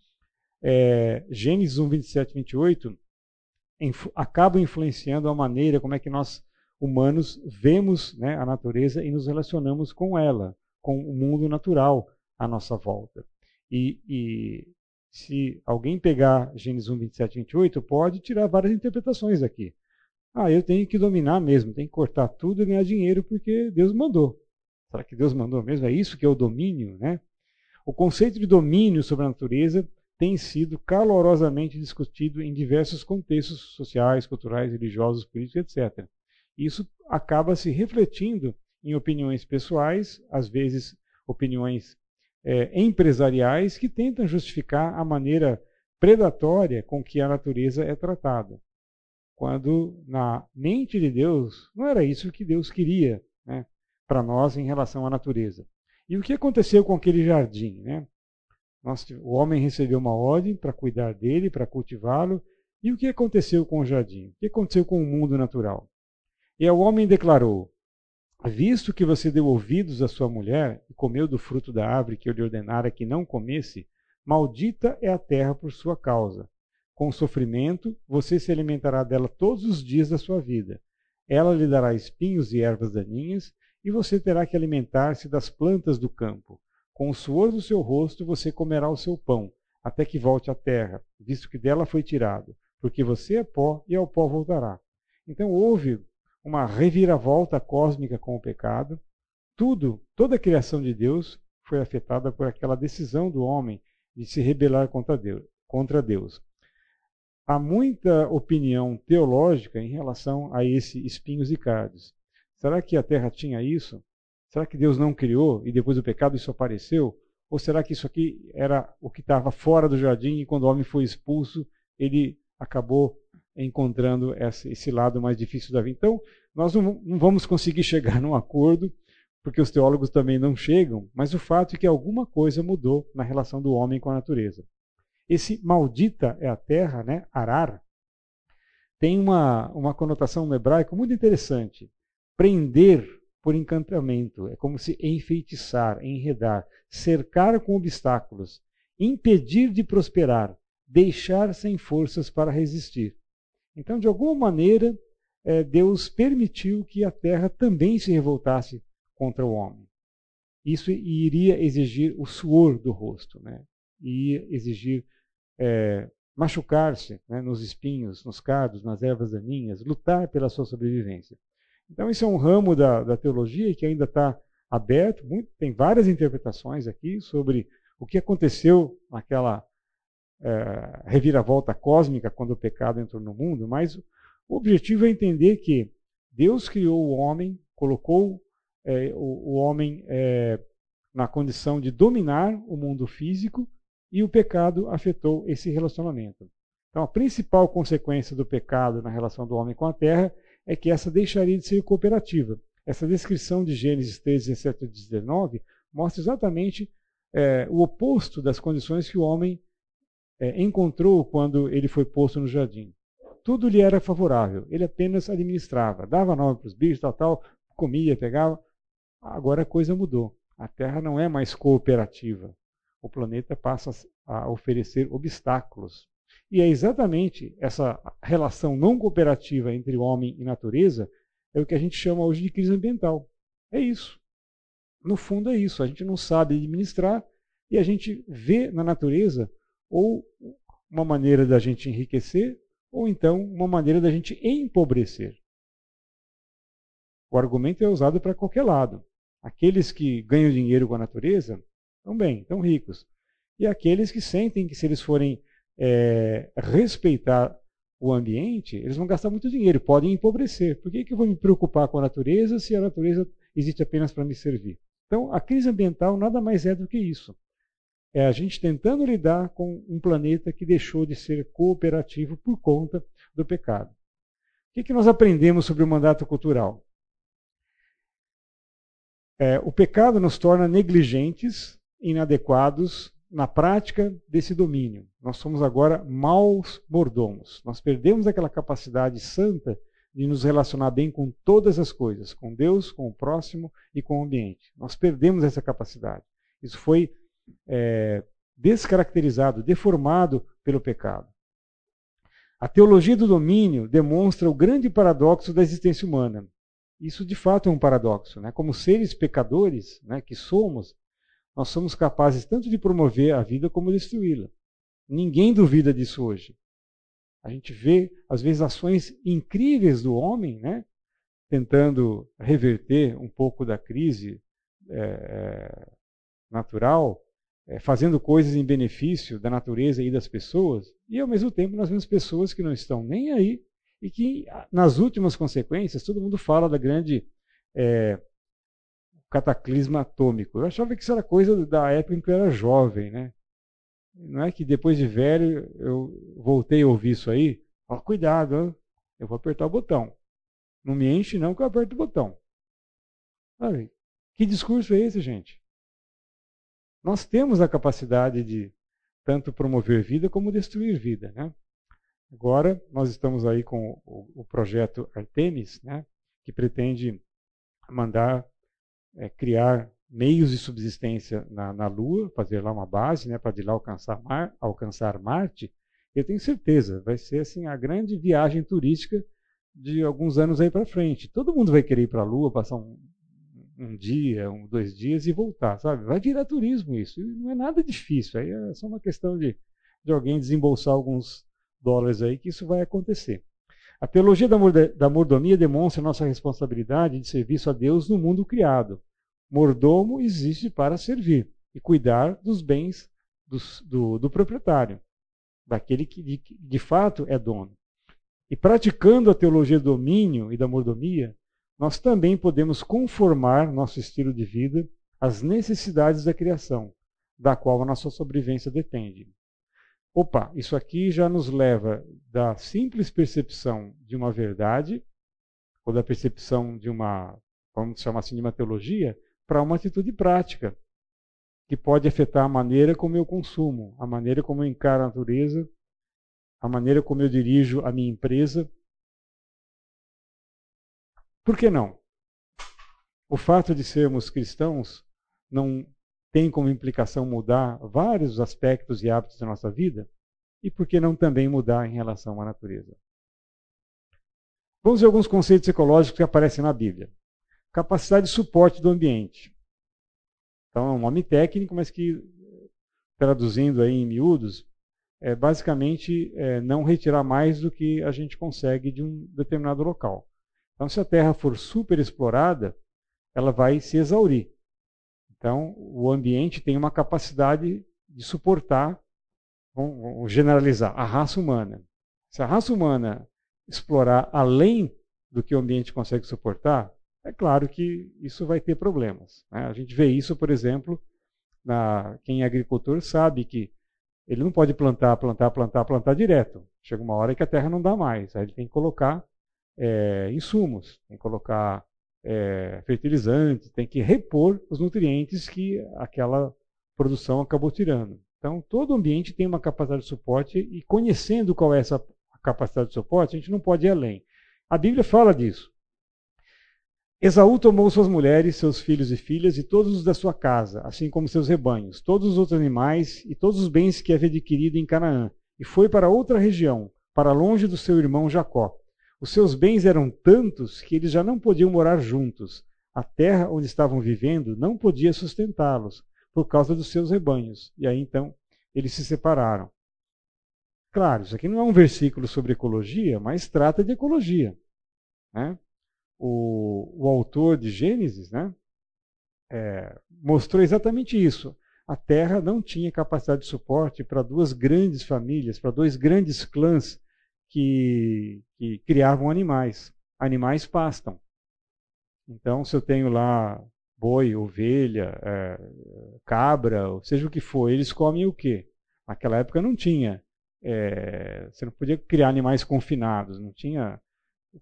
é, Gênesis 1, 27 e 28 inf acabam influenciando a maneira como é que nós humanos vemos né, a natureza e nos relacionamos com ela, com o mundo natural à nossa volta. E, e se alguém pegar Gênesis 1, 27 e 28, pode tirar várias interpretações aqui. Ah, eu tenho que dominar mesmo, tenho que cortar tudo e ganhar dinheiro porque Deus mandou. Será que Deus mandou mesmo? É isso que é o domínio, né? O conceito de domínio sobre a natureza tem sido calorosamente discutido em diversos contextos sociais, culturais, religiosos, políticos, etc. Isso acaba se refletindo em opiniões pessoais, às vezes opiniões é, empresariais, que tentam justificar a maneira predatória com que a natureza é tratada. Quando na mente de Deus não era isso que Deus queria né, para nós em relação à natureza. E o que aconteceu com aquele jardim? Né? Nós, o homem recebeu uma ordem para cuidar dele, para cultivá-lo. E o que aconteceu com o jardim? O que aconteceu com o mundo natural? E o homem declarou: Visto que você deu ouvidos à sua mulher e comeu do fruto da árvore que eu lhe ordenara que não comesse, maldita é a terra por sua causa. Com sofrimento, você se alimentará dela todos os dias da sua vida. Ela lhe dará espinhos e ervas daninhas, e você terá que alimentar-se das plantas do campo. Com o suor do seu rosto você comerá o seu pão, até que volte à terra, visto que dela foi tirado, porque você é pó e ao pó voltará. Então houve uma reviravolta cósmica com o pecado. Tudo, toda a criação de Deus foi afetada por aquela decisão do homem de se rebelar contra Deus. Contra Deus. Há muita opinião teológica em relação a esse espinhos e cardos. Será que a terra tinha isso? Será que Deus não criou e depois do pecado isso apareceu? Ou será que isso aqui era o que estava fora do jardim e quando o homem foi expulso, ele acabou encontrando esse lado mais difícil da vida? Então, nós não, vamos conseguir chegar num acordo, porque os teólogos também não chegam, mas o fato é que alguma coisa mudou na relação do homem com a natureza. Esse maldita é a terra, né, arar, tem uma, uma conotação no hebraico muito interessante. Prender por encantamento, é como se enfeitiçar, enredar, cercar com obstáculos, impedir de prosperar, deixar sem forças para resistir. Então, de alguma maneira, é, Deus permitiu que a terra também se revoltasse contra o homem. Isso iria exigir o suor do rosto, né? ia exigir é, machucar-se né, nos espinhos, nos cardos, nas ervas daninhas, lutar pela sua sobrevivência. Então, isso é um ramo da, da teologia que ainda está aberto, muito, tem várias interpretações aqui sobre o que aconteceu naquela é, reviravolta cósmica quando o pecado entrou no mundo, mas o objetivo é entender que Deus criou o homem, colocou é, o, o, homem é, na condição de dominar o mundo físico e o pecado afetou esse relacionamento. Então, a principal consequência do pecado na relação do homem com a terra é que essa deixaria de ser cooperativa. Essa descrição de Gênesis 3, 17 e 19 mostra exatamente é, o oposto das condições que o homem é, encontrou quando ele foi posto no jardim. Tudo lhe era favorável, ele apenas administrava, dava nome para os bichos, tal, tal, comia, pegava. Agora a coisa mudou. A Terra não é mais cooperativa. O planeta passa a oferecer obstáculos. E é exatamente essa relação não cooperativa entre homem e natureza é o que a gente chama hoje de crise ambiental. É isso. No fundo é isso. A gente não sabe administrar e a gente vê na natureza ou uma maneira da gente enriquecer ou então uma maneira da gente empobrecer. O argumento é usado para qualquer lado. Aqueles que ganham dinheiro com a natureza estão bem, estão ricos. E aqueles que sentem que se eles forem é, respeitar o ambiente, eles vão gastar muito dinheiro, podem empobrecer. Por que, que eu vou me preocupar com a natureza se a natureza existe apenas para me servir? Então, a crise ambiental nada mais é do que isso. É a gente tentando lidar com um planeta que deixou de ser cooperativo por conta do pecado. O que, que nós aprendemos sobre o mandato cultural? É, o pecado nos torna negligentes, inadequados na prática desse domínio. Nós somos agora maus mordomos. Nós perdemos aquela capacidade santa de nos relacionar bem com todas as coisas, com Deus, com o próximo e com o ambiente. Nós perdemos essa capacidade. Isso foi é, descaracterizado, deformado pelo pecado. A teologia do domínio demonstra o grande paradoxo da existência humana. Isso de fato é um paradoxo. Né? Como seres pecadores né, que somos, nós somos capazes tanto de promover a vida como destruí-la. Ninguém duvida disso hoje. A gente vê, às vezes, ações incríveis do homem, né? tentando reverter um pouco da crise é, natural, é, fazendo coisas em benefício da natureza e das pessoas, e ao mesmo tempo nós vemos pessoas que não estão nem aí e que, nas últimas consequências, todo mundo fala da grande é, cataclisma atômico. Eu achava que isso era coisa da época em que eu era jovem, né? Não é que depois de velho eu voltei a ouvir isso aí. Ó, cuidado, eu vou apertar o botão. Não me enche não que eu aperto o botão. Sabe? Que discurso é esse, gente? Nós temos a capacidade de tanto promover vida como destruir vida, né? Agora nós estamos aí com o, o projeto Artemis, né? Que pretende mandar é, criar meios de subsistência na, na, Lua, fazer lá uma base, né, para de lá alcançar, Mar, alcançar Marte, eu tenho certeza, vai ser assim a grande viagem turística de alguns anos aí para frente. Todo mundo vai querer ir para a Lua, passar um, um, dia, um, dois dias e voltar, sabe? Vai virar turismo isso. Não é nada difícil, aí é só uma questão de, de alguém desembolsar alguns dólares aí que isso vai acontecer. A teologia da mordomia demonstra nossa responsabilidade de serviço a Deus no mundo criado. Mordomo existe para servir e cuidar dos bens do, do proprietário, daquele que de, de fato é dono. E praticando a teologia do domínio e da mordomia, nós também podemos conformar nosso estilo de vida às necessidades da criação, da qual a nossa sobrevivência depende. Opa, isso aqui já nos leva da simples percepção de uma verdade, ou da percepção de uma, vamos chamar assim, de uma teologia, para uma atitude prática, que pode afetar a maneira como eu consumo, a maneira como eu encaro a natureza, a maneira como eu dirijo a minha empresa. Por que não? O fato de sermos cristãos não tem como implicação mudar vários aspectos e hábitos da nossa vida? E por que não também mudar em relação à natureza? Vamos ver alguns conceitos ecológicos que aparecem na Bíblia. Capacidade de suporte do ambiente. Então, é um nome técnico, mas que, traduzindo aí em miúdos, é basicamente é, não retirar mais do que a gente consegue de um determinado local. Então, se a Terra for super explorada, ela vai se exaurir. Então, o ambiente tem uma capacidade de suportar, vamos generalizar, a raça humana. Se a raça humana explorar além do que o ambiente consegue suportar, é claro que isso vai ter problemas. Né? A gente vê isso, por exemplo, na, quem é agricultor sabe que ele não pode plantar, plantar, plantar, plantar direto. Chega uma hora que a terra não dá mais. Aí ele tem que colocar é, insumos, tem que colocar é, fertilizantes, tem que repor os nutrientes que aquela produção acabou tirando. Então, todo ambiente tem uma capacidade de suporte e conhecendo qual é essa capacidade de suporte, a gente não pode ir além. A Bíblia fala disso. Esaú tomou suas mulheres, seus filhos e filhas e todos os da sua casa, assim como seus rebanhos, todos os outros animais e todos os bens que havia adquirido em Canaã, e foi para outra região, para longe do seu irmão Jacó. Os seus bens eram tantos que eles já não podiam morar juntos. A terra onde estavam vivendo não podia sustentá-los, por causa dos seus rebanhos. E aí então eles se separaram. Claro, isso aqui não é um versículo sobre ecologia, mas trata de ecologia. Né? o, o autor de Gênesis né, é, mostrou exatamente isso. A Terra não tinha capacidade de suporte para duas grandes famílias, para dois grandes clãs que, que criavam animais. Animais pastam. Então, se eu tenho lá boi, ovelha, é, cabra, seja o que for, eles comem o quê? Naquela época não tinha. É, você não podia criar animais confinados, não tinha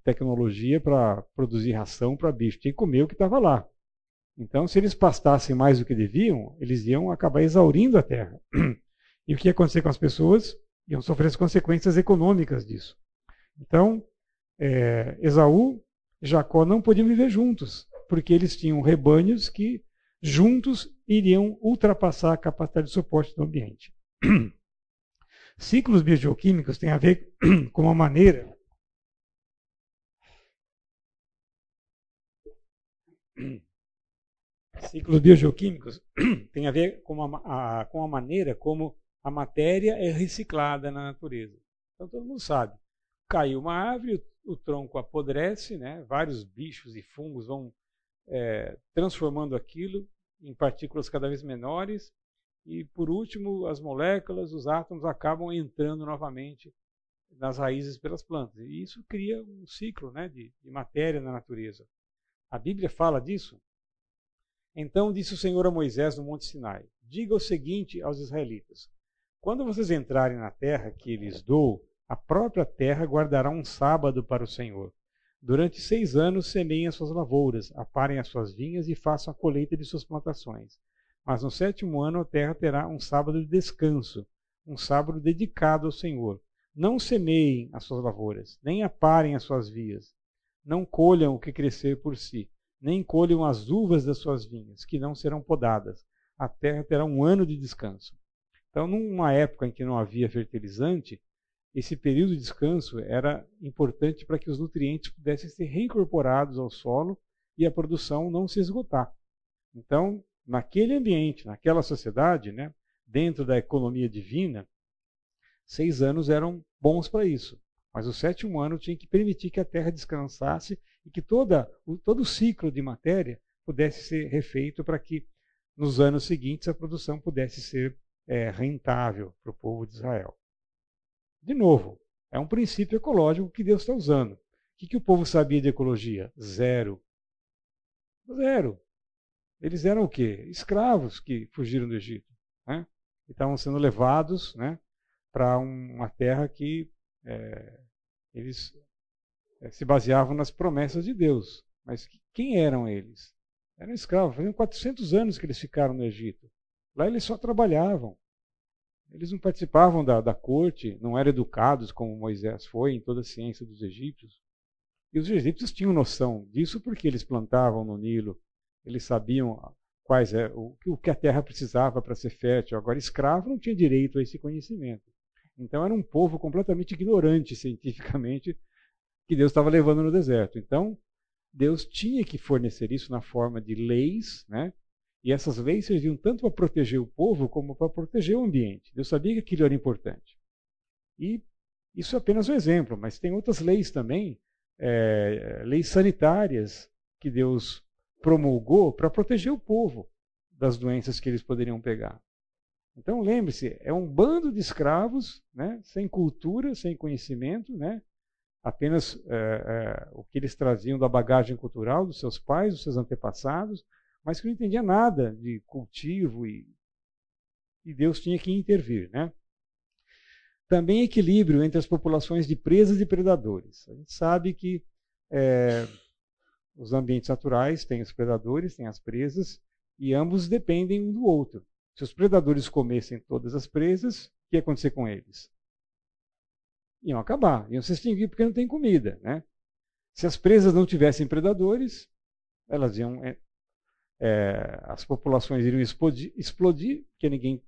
tecnologia para produzir ração para bicho, tinha que comer o que estava lá. Então, se eles pastassem mais do que deviam, eles iam acabar exaurindo a terra. E o que ia acontecer com as pessoas? Iam sofrer as consequências econômicas disso. Então, é, Esaú e Jacó não podiam viver juntos, porque eles tinham rebanhos que juntos iriam ultrapassar a capacidade de suporte do ambiente. Ciclos biogeoquímicos têm a ver com a maneira ciclos biogeoquímicos tem a ver com a, a, com a maneira como a matéria é reciclada na natureza. Então todo mundo sabe. Caiu uma árvore, o, tronco apodrece, né? vários bichos e fungos vão é, transformando aquilo em partículas cada vez menores, e por último, as moléculas, os átomos acabam entrando novamente nas raízes pelas plantas. E isso cria um ciclo né, de, de matéria na natureza. A Bíblia fala disso. Então disse o Senhor a Moisés no Monte Sinai: Diga o seguinte aos israelitas: Quando vocês entrarem na terra que lhes dou, a própria terra guardará um sábado para o Senhor. Durante seis anos semeiem as suas lavouras, aparem as suas vinhas e façam a colheita de suas plantações. Mas no sétimo ano a terra terá um sábado de descanso, um sábado dedicado ao Senhor. Não semeiem as suas lavouras, nem aparem as suas vias, não colham o que crescer por si, nem colham as uvas das suas vinhas, que não serão podadas. A terra terá um ano de descanso. Então, numa época em que não havia fertilizante, esse período de descanso era importante para que os nutrientes pudessem ser reincorporados ao solo e a produção não se esgotar. Então, naquele ambiente, naquela sociedade, né, dentro da economia divina, seis anos eram bons para isso. Mas o sétimo ano tinha que permitir que a terra descansasse e que toda, o, todo o ciclo de matéria pudesse ser refeito para que nos anos seguintes a produção pudesse ser é, rentável para o povo de Israel. De novo, é um princípio ecológico que Deus está usando. O que, que o povo sabia de ecologia? Zero. Zero. Eles eram o quê? Escravos que fugiram do Egito. Né? E estavam sendo levados né, para uma terra que é, eles eh, se baseavam nas promessas de Deus. Mas quem eram eles? Eram escravos. Faziam 400 anos que eles ficaram no Egito. Lá eles só trabalhavam. Eles não participavam da, da corte, não eram educados como Moisés foi em toda a ciência dos egípcios. E os egípcios tinham noção disso porque eles plantavam no Nilo, eles sabiam quais é, o, o que a terra precisava para ser fértil. Agora, escravo não tinha direito a esse conhecimento. Então era um povo completamente ignorante cientificamente que Deus estava levando no deserto. Então Deus tinha que fornecer isso na forma de leis, né? E essas leis serviam tanto para proteger o povo como para proteger o ambiente. Deus sabia que aquilo era importante. E isso é apenas um exemplo, mas tem outras leis também, é, leis sanitárias que Deus promulgou para proteger o povo das doenças que eles poderiam pegar. Então lembre-se, é um bando de escravos, né, sem cultura, sem conhecimento, né, apenas é, é, o que eles traziam da bagagem cultural dos seus pais, dos seus antepassados, mas que não entendia nada de cultivo e, e Deus tinha que intervir. Né? Também equilíbrio entre as populações de presas e predadores. A gente sabe que é, os ambientes naturais têm os predadores, têm as presas, e ambos dependem um do outro. Se os predadores comessem todas as presas, o que ia acontecer com eles? Iam acabar, iam se extinguir porque não tem comida. Né? Se as presas não tivessem predadores, elas iam. É, as populações iriam explodir, explodir porque ninguém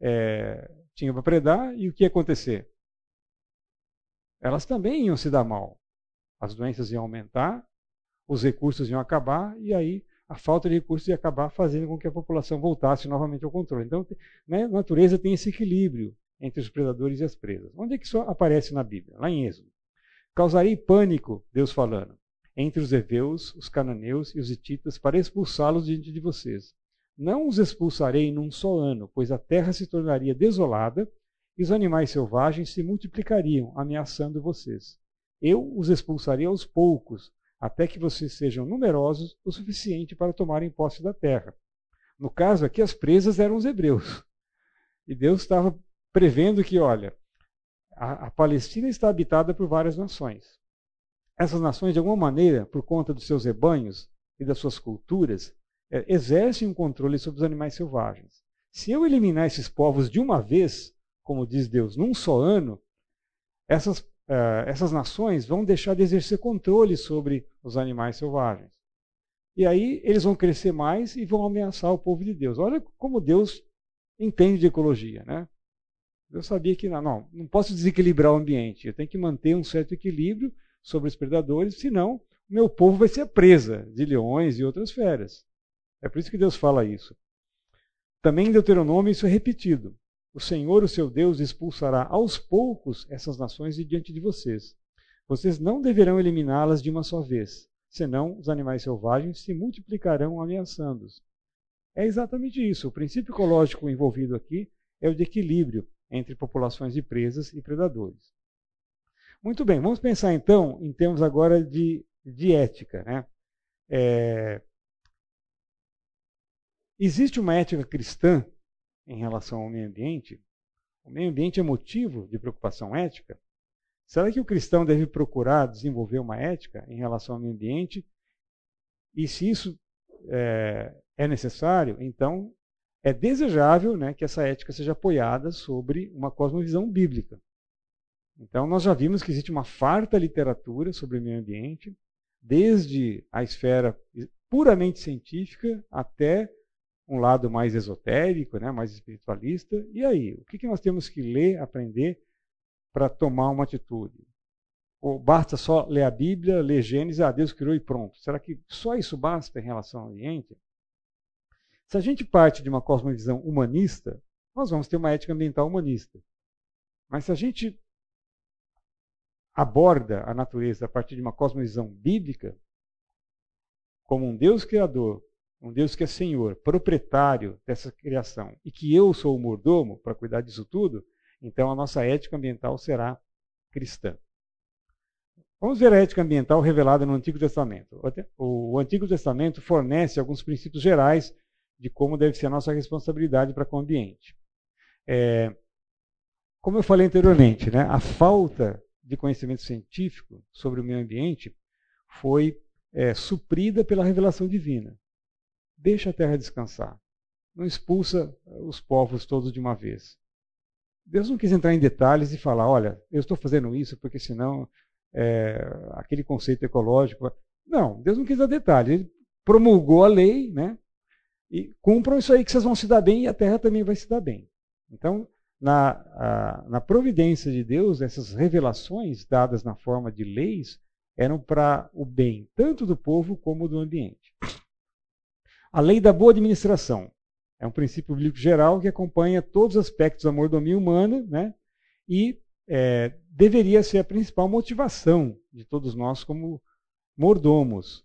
é, tinha para predar, e o que ia acontecer? Elas também iam se dar mal. As doenças iam aumentar, os recursos iam acabar, e aí a falta de recursos ia acabar fazendo com que a população voltasse novamente ao controle. Então, né, a natureza tem esse equilíbrio entre os predadores e as presas. Onde é que isso aparece na Bíblia? Lá em Êxodo. Causarei pânico, Deus falando, entre os heveus, os cananeus e os hititas para expulsá-los diante de vocês. Não os expulsarei num só ano, pois a terra se tornaria desolada e os animais selvagens se multiplicariam, ameaçando vocês. Eu os expulsarei aos poucos, até que vocês sejam numerosos o suficiente para tomarem posse da terra. No caso aqui, as presas eram os hebreus. E Deus estava prevendo que, olha, a, a Palestina está habitada por várias nações. Essas nações, de alguma maneira, por conta dos seus rebanhos e das suas culturas, é, exercem um controle sobre os animais selvagens. Se eu eliminar esses povos de uma vez, como diz Deus, num só ano, essas uh, essas nações vão deixar de exercer controle sobre os animais selvagens. E aí eles vão crescer mais e vão ameaçar o povo de Deus. Olha como Deus entende de ecologia, né? Deus sabia que não, não, não posso desequilibrar o ambiente, eu tenho que manter um certo equilíbrio sobre os predadores, senão o meu povo vai ser presa de leões e outras feras. É por isso que Deus fala isso. Também em Deuteronômio isso é repetido o Senhor, o seu Deus, expulsará aos poucos essas nações de diante de vocês. Vocês não deverão eliminá-las de uma só vez, senão os animais selvagens se multiplicarão ameaçando-os. É exatamente isso. O princípio ecológico envolvido aqui é o de equilíbrio entre populações de presas e predadores. Muito bem, vamos pensar então em termos agora de, de ética. Né? É... Existe uma ética cristã em relação ao meio ambiente? O meio ambiente é motivo de preocupação ética? Será que o cristão deve procurar desenvolver uma ética em relação ao meio ambiente? E se isso é, é necessário, então é desejável né, que essa ética seja apoiada sobre uma cosmovisão bíblica. Então, nós já vimos que existe uma farta literatura sobre o meio ambiente, desde a esfera puramente científica até um lado mais esotérico, né, mais espiritualista. E aí, o que, que nós temos que ler, aprender para tomar uma atitude? Ou basta só ler a Bíblia, ler Gênesis, ah, Deus criou e pronto. Será que só isso basta em relação ao ambiente? Se a gente parte de uma cosmovisão humanista, nós vamos ter uma ética ambiental humanista. Mas se a gente aborda a natureza a partir de uma cosmovisão bíblica, como um Deus criador um Deus que é Senhor, proprietário dessa criação, e que eu sou o mordomo para cuidar disso tudo, então a nossa ética ambiental será cristã. Vamos ver a ética ambiental revelada no Antigo Testamento. O Antigo Testamento fornece alguns princípios gerais de como deve ser a nossa responsabilidade para com o ambiente. É, como eu falei anteriormente, né, a falta de conhecimento científico sobre o meio ambiente foi é, suprida pela revelação divina. Deixa a terra descansar. Não expulsa os povos todos de uma vez. Deus não quis entrar em detalhes e falar, olha, eu estou fazendo isso porque senão é, aquele conceito ecológico. Não, Deus não quis dar detalhes. Ele promulgou a lei, né? E cumpram isso aí que vocês vão se dar bem e a terra também vai se dar bem. Então, na, a, na providência de Deus, essas revelações dadas na forma de leis eram para o bem tanto do povo como do ambiente. A lei da boa administração é um princípio bíblico geral que acompanha todos os aspectos da mordomia humana né? e é, deveria ser a principal motivação de todos nós como mordomos.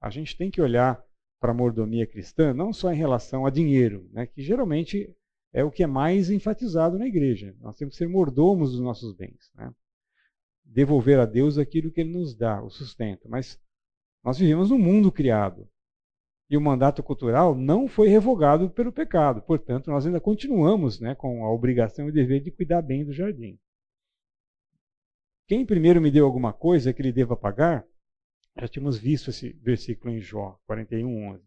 A gente tem que olhar para a mordomia cristã não só em relação a dinheiro, né, que geralmente é o que é mais enfatizado na igreja. Nós temos que ser mordomos dos nossos bens. Né? Devolver a Deus aquilo que Ele nos dá, o sustento. Mas nós vivemos num mundo criado. E o mandato cultural não foi revogado pelo pecado. Portanto, nós ainda continuamos né, com a obrigação e o dever de cuidar bem do jardim. Quem primeiro me deu alguma coisa que ele deva pagar, já tínhamos visto esse versículo em Jó 41, 11.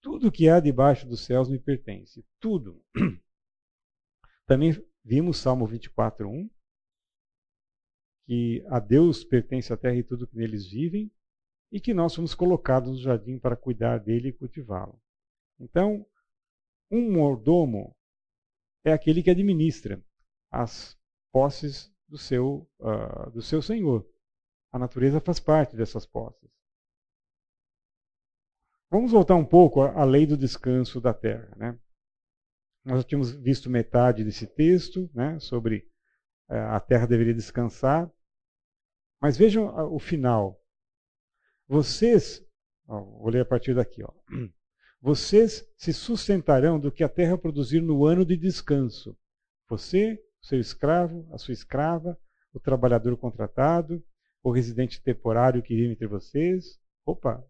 Tudo que há debaixo dos céus me pertence. Tudo. Também vimos Salmo 24, 1, que a Deus pertence a terra e tudo que neles vivem, e que nós fomos colocados no jardim para cuidar dele e cultivá-lo. Então, um mordomo é aquele que administra as posses do seu, uh, do seu senhor. A natureza faz parte dessas posses. Vamos voltar um pouco à lei do descanso da terra. Né? Nós já tínhamos visto metade desse texto, né, sobre uh, a terra deveria descansar. Mas vejam o final. Vocês, ó, vou ler a partir daqui, ó. Vocês se sustentarão do que a terra produzir no ano de descanso. Você, seu escravo, a sua escrava, o trabalhador contratado, o residente temporário que vive entre vocês. Opa,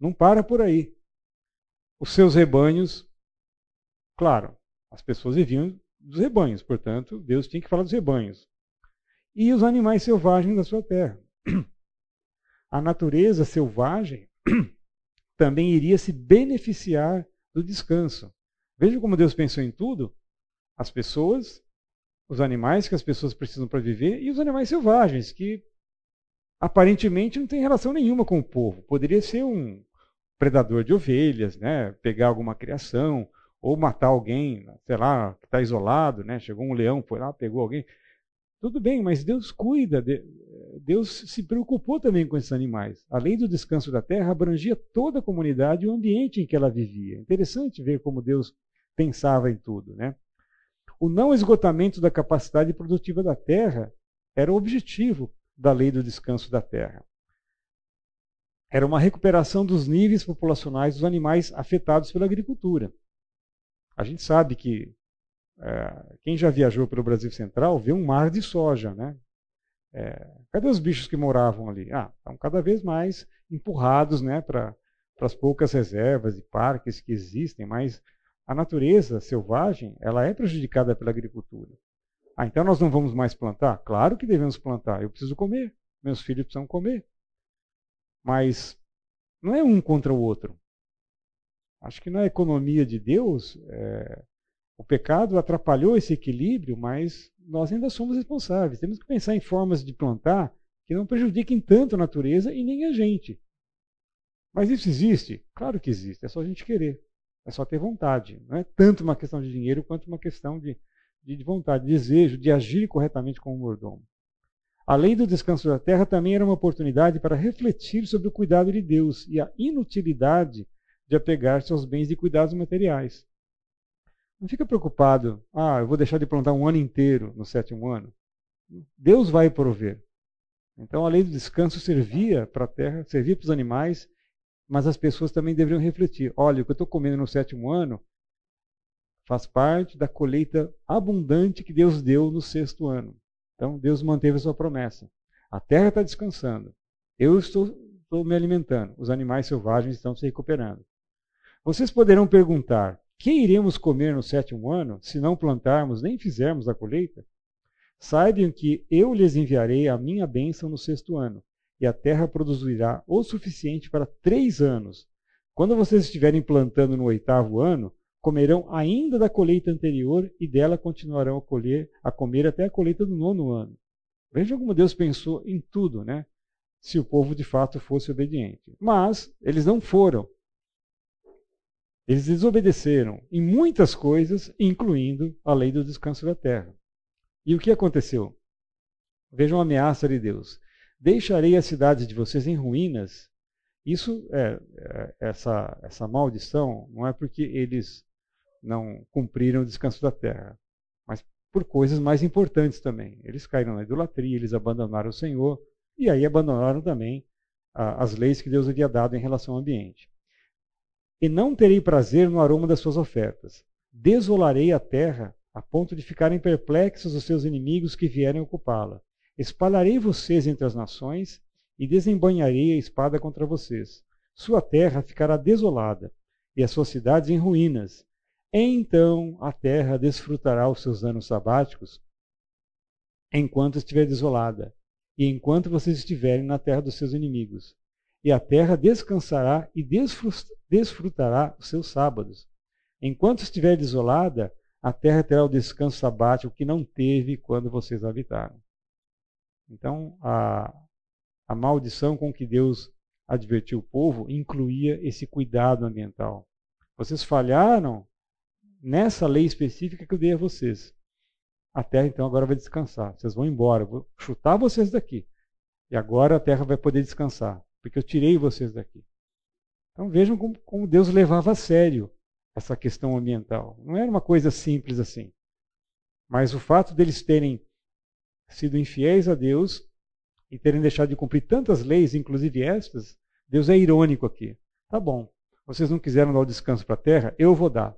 não para por aí. Os seus rebanhos, claro, as pessoas viviam dos rebanhos, portanto, Deus tinha que falar dos rebanhos. E os animais selvagens da sua terra. A natureza selvagem também iria se beneficiar do descanso. Veja como Deus pensou em tudo: as pessoas, os animais que as pessoas precisam para viver e os animais selvagens, que aparentemente não têm relação nenhuma com o povo. Poderia ser um predador de ovelhas, né? pegar alguma criação, ou matar alguém, sei lá, que está isolado, né? chegou um leão, foi lá, pegou alguém. Tudo bem, mas Deus cuida, Deus se preocupou também com esses animais. A lei do descanso da terra abrangia toda a comunidade e o ambiente em que ela vivia. Interessante ver como Deus pensava em tudo. Né? O não esgotamento da capacidade produtiva da terra era o objetivo da lei do descanso da terra. Era uma recuperação dos níveis populacionais dos animais afetados pela agricultura. A gente sabe que é, quem já viajou pelo Brasil Central vê um mar de soja, né? É, cadê os bichos que moravam ali? Ah, estão cada vez mais empurrados, né, para as poucas reservas e parques que existem, mas a natureza selvagem ela é prejudicada pela agricultura. Ah, então nós não vamos mais plantar? Claro que devemos plantar. Eu preciso comer. Meus filhos precisam comer. Mas não é um contra o outro. Acho que na economia de Deus, é, o pecado atrapalhou esse equilíbrio, mas nós ainda somos responsáveis. Temos que pensar em formas de plantar que não prejudiquem tanto a natureza e nem a gente. Mas isso existe? Claro que existe, é só a gente querer. É só ter vontade. Não é tanto uma questão de dinheiro quanto uma questão de, de, de vontade, de desejo, de agir corretamente como mordomo. A lei do descanso da terra também era uma oportunidade para refletir sobre o cuidado de Deus e a inutilidade de apegar-se aos bens de cuidados materiais. Não fica preocupado, ah, eu vou deixar de plantar um ano inteiro no sétimo ano. Deus vai prover. Então a lei do descanso servia para a terra, servia para os animais, mas as pessoas também deveriam refletir: olha, o que eu estou comendo no sétimo ano faz parte da colheita abundante que Deus deu no sexto ano. Então Deus manteve a sua promessa. A terra está descansando. Eu estou, estou me alimentando. Os animais selvagens estão se recuperando. Vocês poderão perguntar: que iremos comer no sétimo ano, se não plantarmos nem fizermos a colheita? Saibam que eu lhes enviarei a minha bênção no sexto ano, e a terra produzirá o suficiente para três anos. Quando vocês estiverem plantando no oitavo ano, comerão ainda da colheita anterior e dela continuarão a colher, a comer até a colheita do nono ano. Vejam como Deus pensou em tudo, né? Se o povo de fato fosse obediente. Mas eles não foram. Eles desobedeceram em muitas coisas, incluindo a lei do descanso da terra. E o que aconteceu? Vejam a ameaça de Deus. Deixarei as cidades de vocês em ruínas. Isso é, é essa, essa maldição não é porque eles não cumpriram o descanso da terra, mas por coisas mais importantes também. Eles caíram na idolatria, eles abandonaram o Senhor e aí abandonaram também as leis que Deus havia dado em relação ao ambiente e não terei prazer no aroma das suas ofertas. Desolarei a terra a ponto de ficarem perplexos os seus inimigos que vierem ocupá-la. Espalharei vocês entre as nações e desembanharei a espada contra vocês. Sua terra ficará desolada e as suas cidades em ruínas. Então a terra desfrutará os seus anos sabáticos enquanto estiver desolada e enquanto vocês estiverem na terra dos seus inimigos. E a terra descansará e desfrutará os seus sábados. Enquanto estiver desolada, a terra terá o descanso sabático que não teve quando vocês habitaram. Então, a, a maldição com que Deus advertiu o povo incluía esse cuidado ambiental. Vocês falharam nessa lei específica que eu dei a vocês. A terra então agora vai descansar. Vocês vão embora. Vou chutar vocês daqui. E agora a terra vai poder descansar, porque eu tirei vocês daqui. Então vejam como, como Deus levava a sério essa questão ambiental. Não era uma coisa simples assim. Mas o fato deles terem sido infiéis a Deus e terem deixado de cumprir tantas leis, inclusive estas, Deus é irônico aqui. Tá bom, vocês não quiseram dar o descanso para a terra, eu vou dar.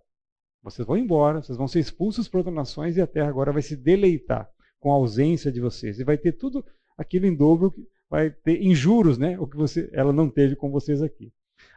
Vocês vão embora, vocês vão ser expulsos para outras nações e a terra agora vai se deleitar com a ausência de vocês. E vai ter tudo aquilo em dobro, vai ter em juros, né, o que você, ela não teve com vocês aqui.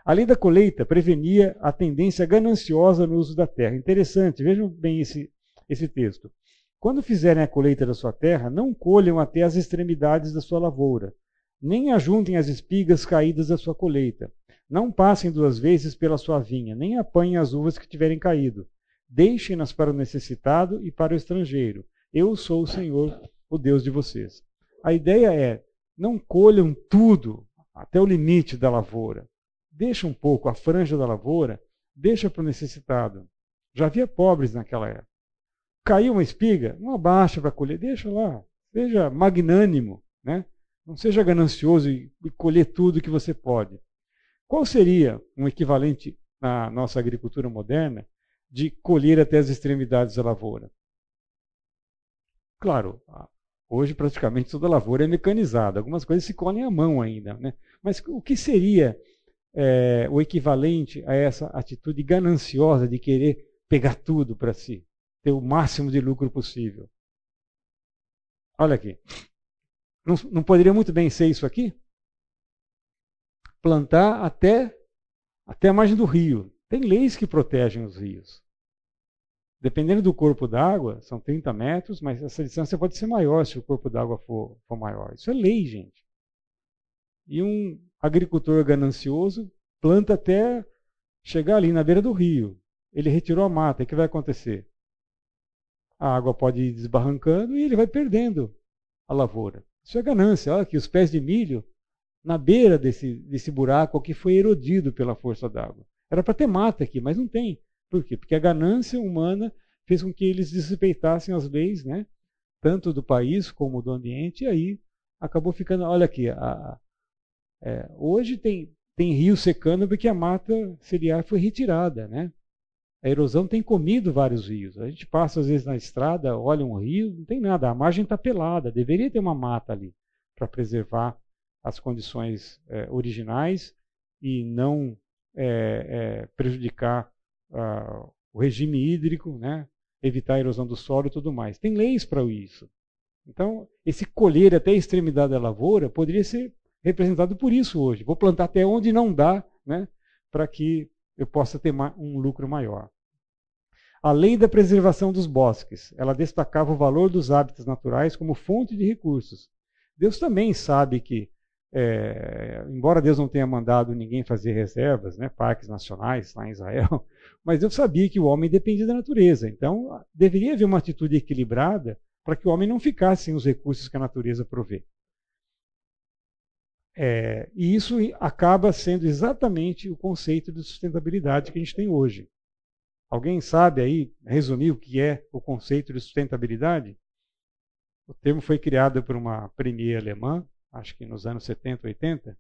A lei da colheita prevenia a tendência gananciosa no uso da terra. Interessante, vejam bem esse, esse texto. Quando fizerem a colheita da sua terra, não colham até as extremidades da sua lavoura, nem ajuntem as espigas caídas da sua colheita. Não passem duas vezes pela sua vinha, nem apanhem as uvas que tiverem caído. Deixem-nas para o necessitado e para o estrangeiro. Eu sou o Senhor, o Deus de vocês. A ideia é: não colham tudo até o limite da lavoura. Deixa um pouco a franja da lavoura, deixa para o necessitado. Já havia pobres naquela época. Caiu uma espiga, não abaixa para colher, deixa lá. Seja magnânimo, né? Não seja ganancioso e colher tudo que você pode. Qual seria um equivalente na nossa agricultura moderna de colher até as extremidades da lavoura? Claro, hoje praticamente toda lavoura é mecanizada. Algumas coisas se colhem à mão ainda. Né? Mas o que seria é, o equivalente a essa atitude gananciosa de querer pegar tudo para si? ter o máximo de lucro possível. Olha aqui. Não, não poderia muito bem ser isso aqui? Plantar até, até a margem do rio. Tem leis que protegem os rios. Dependendo do corpo d'água, são 30 metros, mas essa distância pode ser maior se o corpo d'água for, for maior. Isso é lei, gente. E um agricultor ganancioso planta até chegar ali na beira do rio. Ele retirou a mata, o que vai acontecer? a água pode ir desbarrancando e ele vai perdendo a lavoura. Isso é ganância. Olha aqui, os pés de milho na beira desse, desse buraco que foi erodido pela força d'água. Era para ter mata aqui, mas não tem. Por quê? Porque a ganância humana fez com que eles desrespeitassem as leis, né? tanto do país como do ambiente, e aí acabou ficando. Olha aqui, a, é, hoje tem, tem rio secando porque a mata ciliar foi retirada. Né? A erosão tem comido vários rios. A gente passa às vezes na estrada, olha um rio, não tem nada, a margem está pelada. Deveria ter uma mata ali para preservar as condições é, originais e não é, é, prejudicar uh, o regime hídrico, né? evitar a erosão do solo e tudo mais. Tem leis para isso. Então, esse colher até a extremidade da lavoura poderia ser representado por isso hoje. Vou plantar até onde não dá, né? para que eu possa ter um lucro maior. A lei da preservação dos bosques, ela destacava o valor dos hábitats naturais como fonte de recursos. Deus também sabe que, é, embora Deus não tenha mandado ninguém fazer reservas, né, parques nacionais lá em Israel, mas Deus sabia que o homem dependia da natureza. Então, deveria haver uma atitude equilibrada para que o homem não ficasse sem os recursos que a natureza provê. É, e isso acaba sendo exatamente o conceito de sustentabilidade que a gente tem hoje. Alguém sabe aí resumir o que é o conceito de sustentabilidade? O termo foi criado por uma premier alemã, acho que nos anos 70, 80,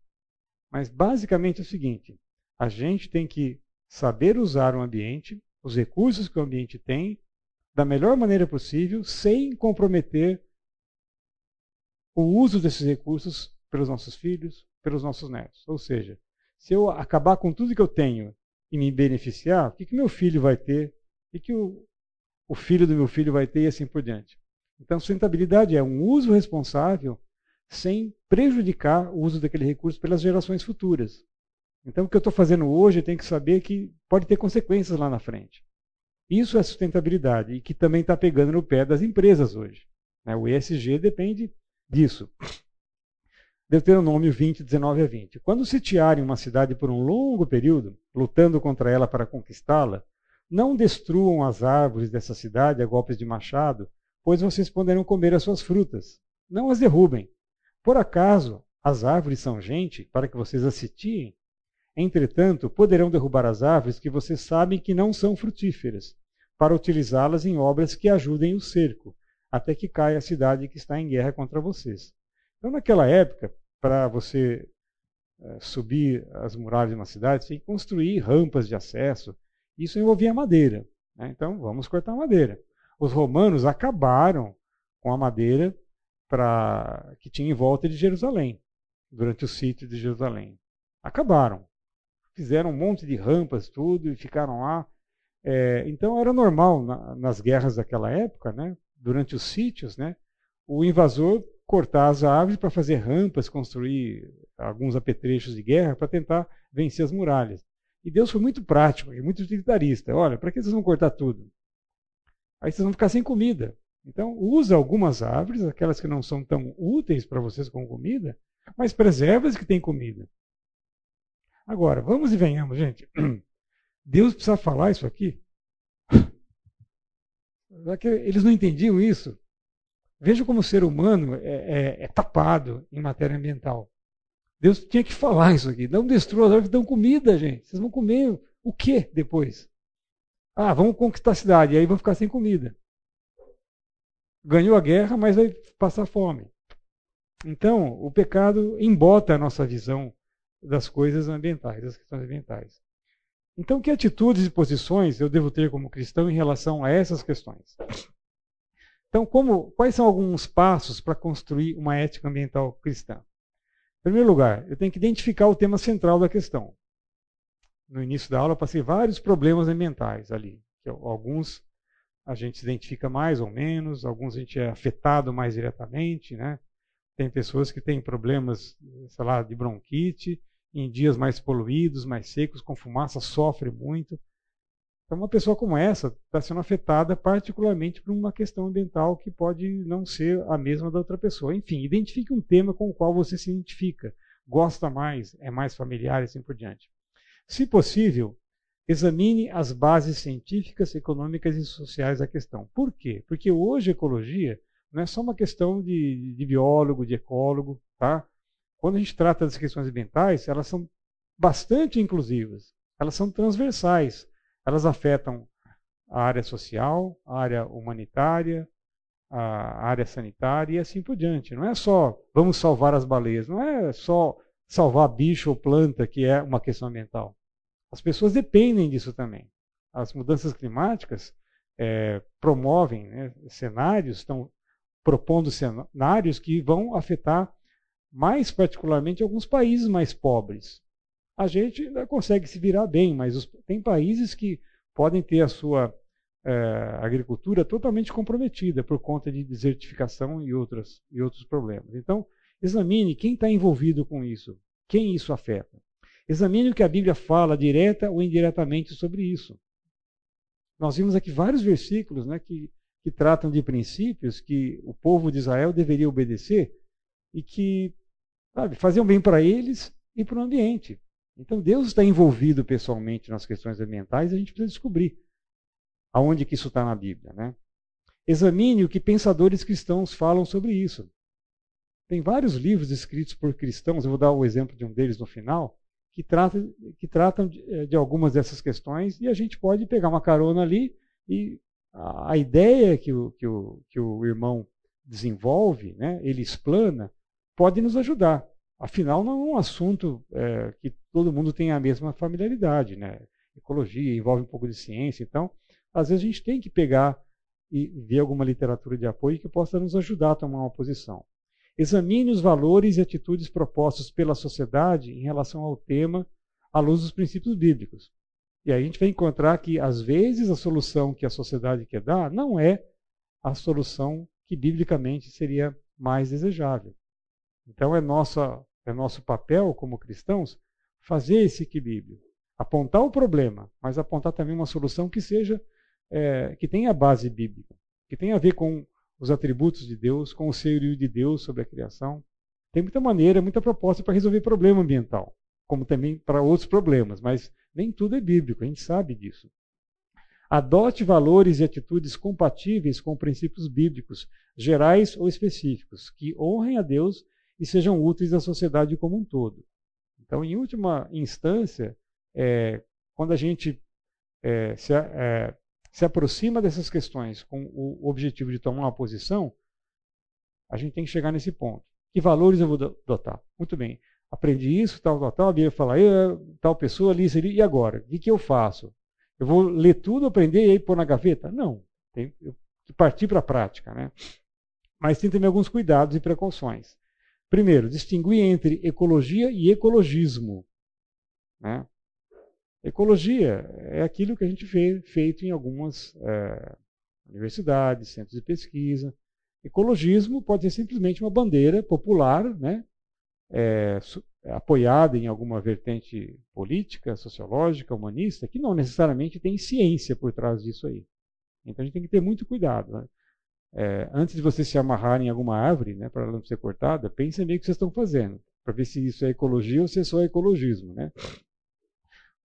mas basicamente é o seguinte: a gente tem que saber usar o ambiente, os recursos que o ambiente tem, da melhor maneira possível, sem comprometer o uso desses recursos pelos nossos filhos, pelos nossos netos. Ou seja, se eu acabar com tudo que eu tenho e me beneficiar, o que, que meu filho vai ter? O que, que o, o filho do meu filho vai ter e assim por diante. Então, sustentabilidade é um uso responsável sem prejudicar o uso daquele recurso pelas gerações futuras. Então, o que eu estou fazendo hoje, eu tenho que saber que pode ter consequências lá na frente. Isso é sustentabilidade e que também está pegando no pé das empresas hoje. Né? O ESG depende disso. Deuteronômio 20, 19 a 20. Quando sitiarem uma cidade por um longo período, lutando contra ela para conquistá-la, não destruam as árvores dessa cidade a golpes de machado, pois vocês poderão comer as suas frutas. Não as derrubem. Por acaso as árvores são gente para que vocês as sitiem? Entretanto, poderão derrubar as árvores que vocês sabem que não são frutíferas, para utilizá-las em obras que ajudem o cerco, até que caia a cidade que está em guerra contra vocês. Então, naquela época, para você é, subir as muralhas de uma cidade, você tem que construir rampas de acesso. Isso envolvia madeira. Né? Então, vamos cortar madeira. Os romanos acabaram com a madeira pra, que tinha em volta de Jerusalém, durante o sítio de Jerusalém. Acabaram. Fizeram um monte de rampas, tudo, e ficaram lá. É, então, era normal na, nas guerras daquela época, né? durante os sítios, né? o invasor cortar as árvores para fazer rampas, construir alguns apetrechos de guerra para tentar vencer as muralhas. E Deus foi muito prático e muito utilitarista. Olha, para que vocês vão cortar tudo? Aí vocês vão ficar sem comida. Então, usa algumas árvores, aquelas que não são tão úteis para vocês com comida, mas preserva as que têm comida. Agora, vamos e venhamos, gente. Deus precisa falar isso aqui? Eles não entendiam isso. Veja como o ser humano é, é, é, tapado em matéria ambiental. Deus tinha que falar isso aqui. Não destrua as árvores, dão comida, gente. Vocês vão comer o que depois? Ah, vamos conquistar a cidade, e aí vão ficar sem comida. Ganhou a guerra, mas vai passar fome. Então, o pecado embota a nossa visão das coisas ambientais, das questões ambientais. Então, que atitudes e posições eu devo ter como cristão em relação a essas questões? Então, como, quais são alguns passos para construir uma ética ambiental cristã? Em primeiro lugar, eu tenho que identificar o tema central da questão. No início da aula, eu passei vários problemas ambientais ali. alguns a gente se identifica mais ou menos, alguns a gente é afetado mais diretamente, né? Tem pessoas que têm problemas, sei lá, de bronquite, em dias mais poluídos, mais secos, com fumaça, sofre muito. Então, uma pessoa como essa está sendo afetada particularmente por uma questão ambiental que pode não ser a mesma da outra pessoa. Enfim, identifique um tema com o qual você se identifica, gosta mais, é mais familiar e assim por diante. Se possível, examine as bases científicas, econômicas e sociais da questão. Por quê? Porque hoje a ecologia não é só uma questão de, de biólogo, de ecólogo, tá? Quando a gente trata das questões ambientais, elas são bastante inclusivas, elas são transversais elas afetam a área social, a área humanitária, a área sanitária e assim por diante. Não é só vamos salvar as baleias, não é só salvar bicho ou planta que é uma questão ambiental. As pessoas dependem disso também. As mudanças climáticas é, promovem né, cenários, estão propondo cenários que vão afetar mais particularmente alguns países mais pobres a gente ainda consegue se virar bem, mas os, tem países que podem ter a sua é, agricultura totalmente comprometida por conta de desertificação e, outras, e outros problemas. Então, examine quem está envolvido com isso, quem isso afeta. Examine o que a Bíblia fala, direta ou indiretamente, sobre isso. Nós vimos aqui vários versículos né, que, que tratam de princípios que o povo de Israel deveria obedecer e que sabe, faziam bem para eles e para o ambiente. Então Deus está envolvido pessoalmente nas questões ambientais e a gente precisa descobrir aonde que isso está na Bíblia. Né? Examine o que pensadores cristãos falam sobre isso. Tem vários livros escritos por cristãos, eu vou dar o exemplo de um deles no final, que, trata, que tratam de, eh, de algumas dessas questões e a gente pode pegar uma carona ali e a, a ideia que o, que, o, que o irmão desenvolve, né, ele explana, pode nos ajudar. Afinal, não é um assunto é, que todo mundo tem a mesma familiaridade. Né? Ecologia envolve um pouco de ciência, então, às vezes a gente tem que pegar e ver alguma literatura de apoio que possa nos ajudar a tomar uma posição. Examine os valores e atitudes propostos pela sociedade em relação ao tema à luz dos princípios bíblicos. E aí a gente vai encontrar que, às vezes, a solução que a sociedade quer dar não é a solução que biblicamente seria mais desejável. Então é nossa é nosso papel como cristãos fazer esse equilíbrio. Apontar o problema, mas apontar também uma solução que seja, é, que tenha base bíblica, que tenha a ver com os atributos de Deus, com o senhorio de Deus sobre a criação. Tem muita maneira, muita proposta para resolver problema ambiental, como também para outros problemas, mas nem tudo é bíblico, a gente sabe disso. Adote valores e atitudes compatíveis com princípios bíblicos, gerais ou específicos, que honrem a Deus e sejam úteis à sociedade como um todo. Então, em última instância, é, quando a gente é, se, é, se aproxima dessas questões com o objetivo de tomar uma posição, a gente tem que chegar nesse ponto. Que valores eu vou adotar? Muito bem. Aprendi isso, tal, tal, tal. A Bíblia fala, tal pessoa ali, ali, e agora? O que, que eu faço? Eu vou ler tudo, aprender e aí pôr na gaveta? Não. Tem que partir para a prática. Né? Mas tem também alguns cuidados e precauções. Primeiro, distinguir entre ecologia e ecologismo. Né? Ecologia é aquilo que a gente vê feito em algumas é, universidades, centros de pesquisa. Ecologismo pode ser simplesmente uma bandeira popular, né, é, apoiada em alguma vertente política, sociológica, humanista, que não necessariamente tem ciência por trás disso aí. Então a gente tem que ter muito cuidado. Né? É, antes de você se amarrar em alguma árvore, né, para ela não ser cortada, pense bem o que vocês estão fazendo, para ver se isso é ecologia ou se é só ecologismo. Né?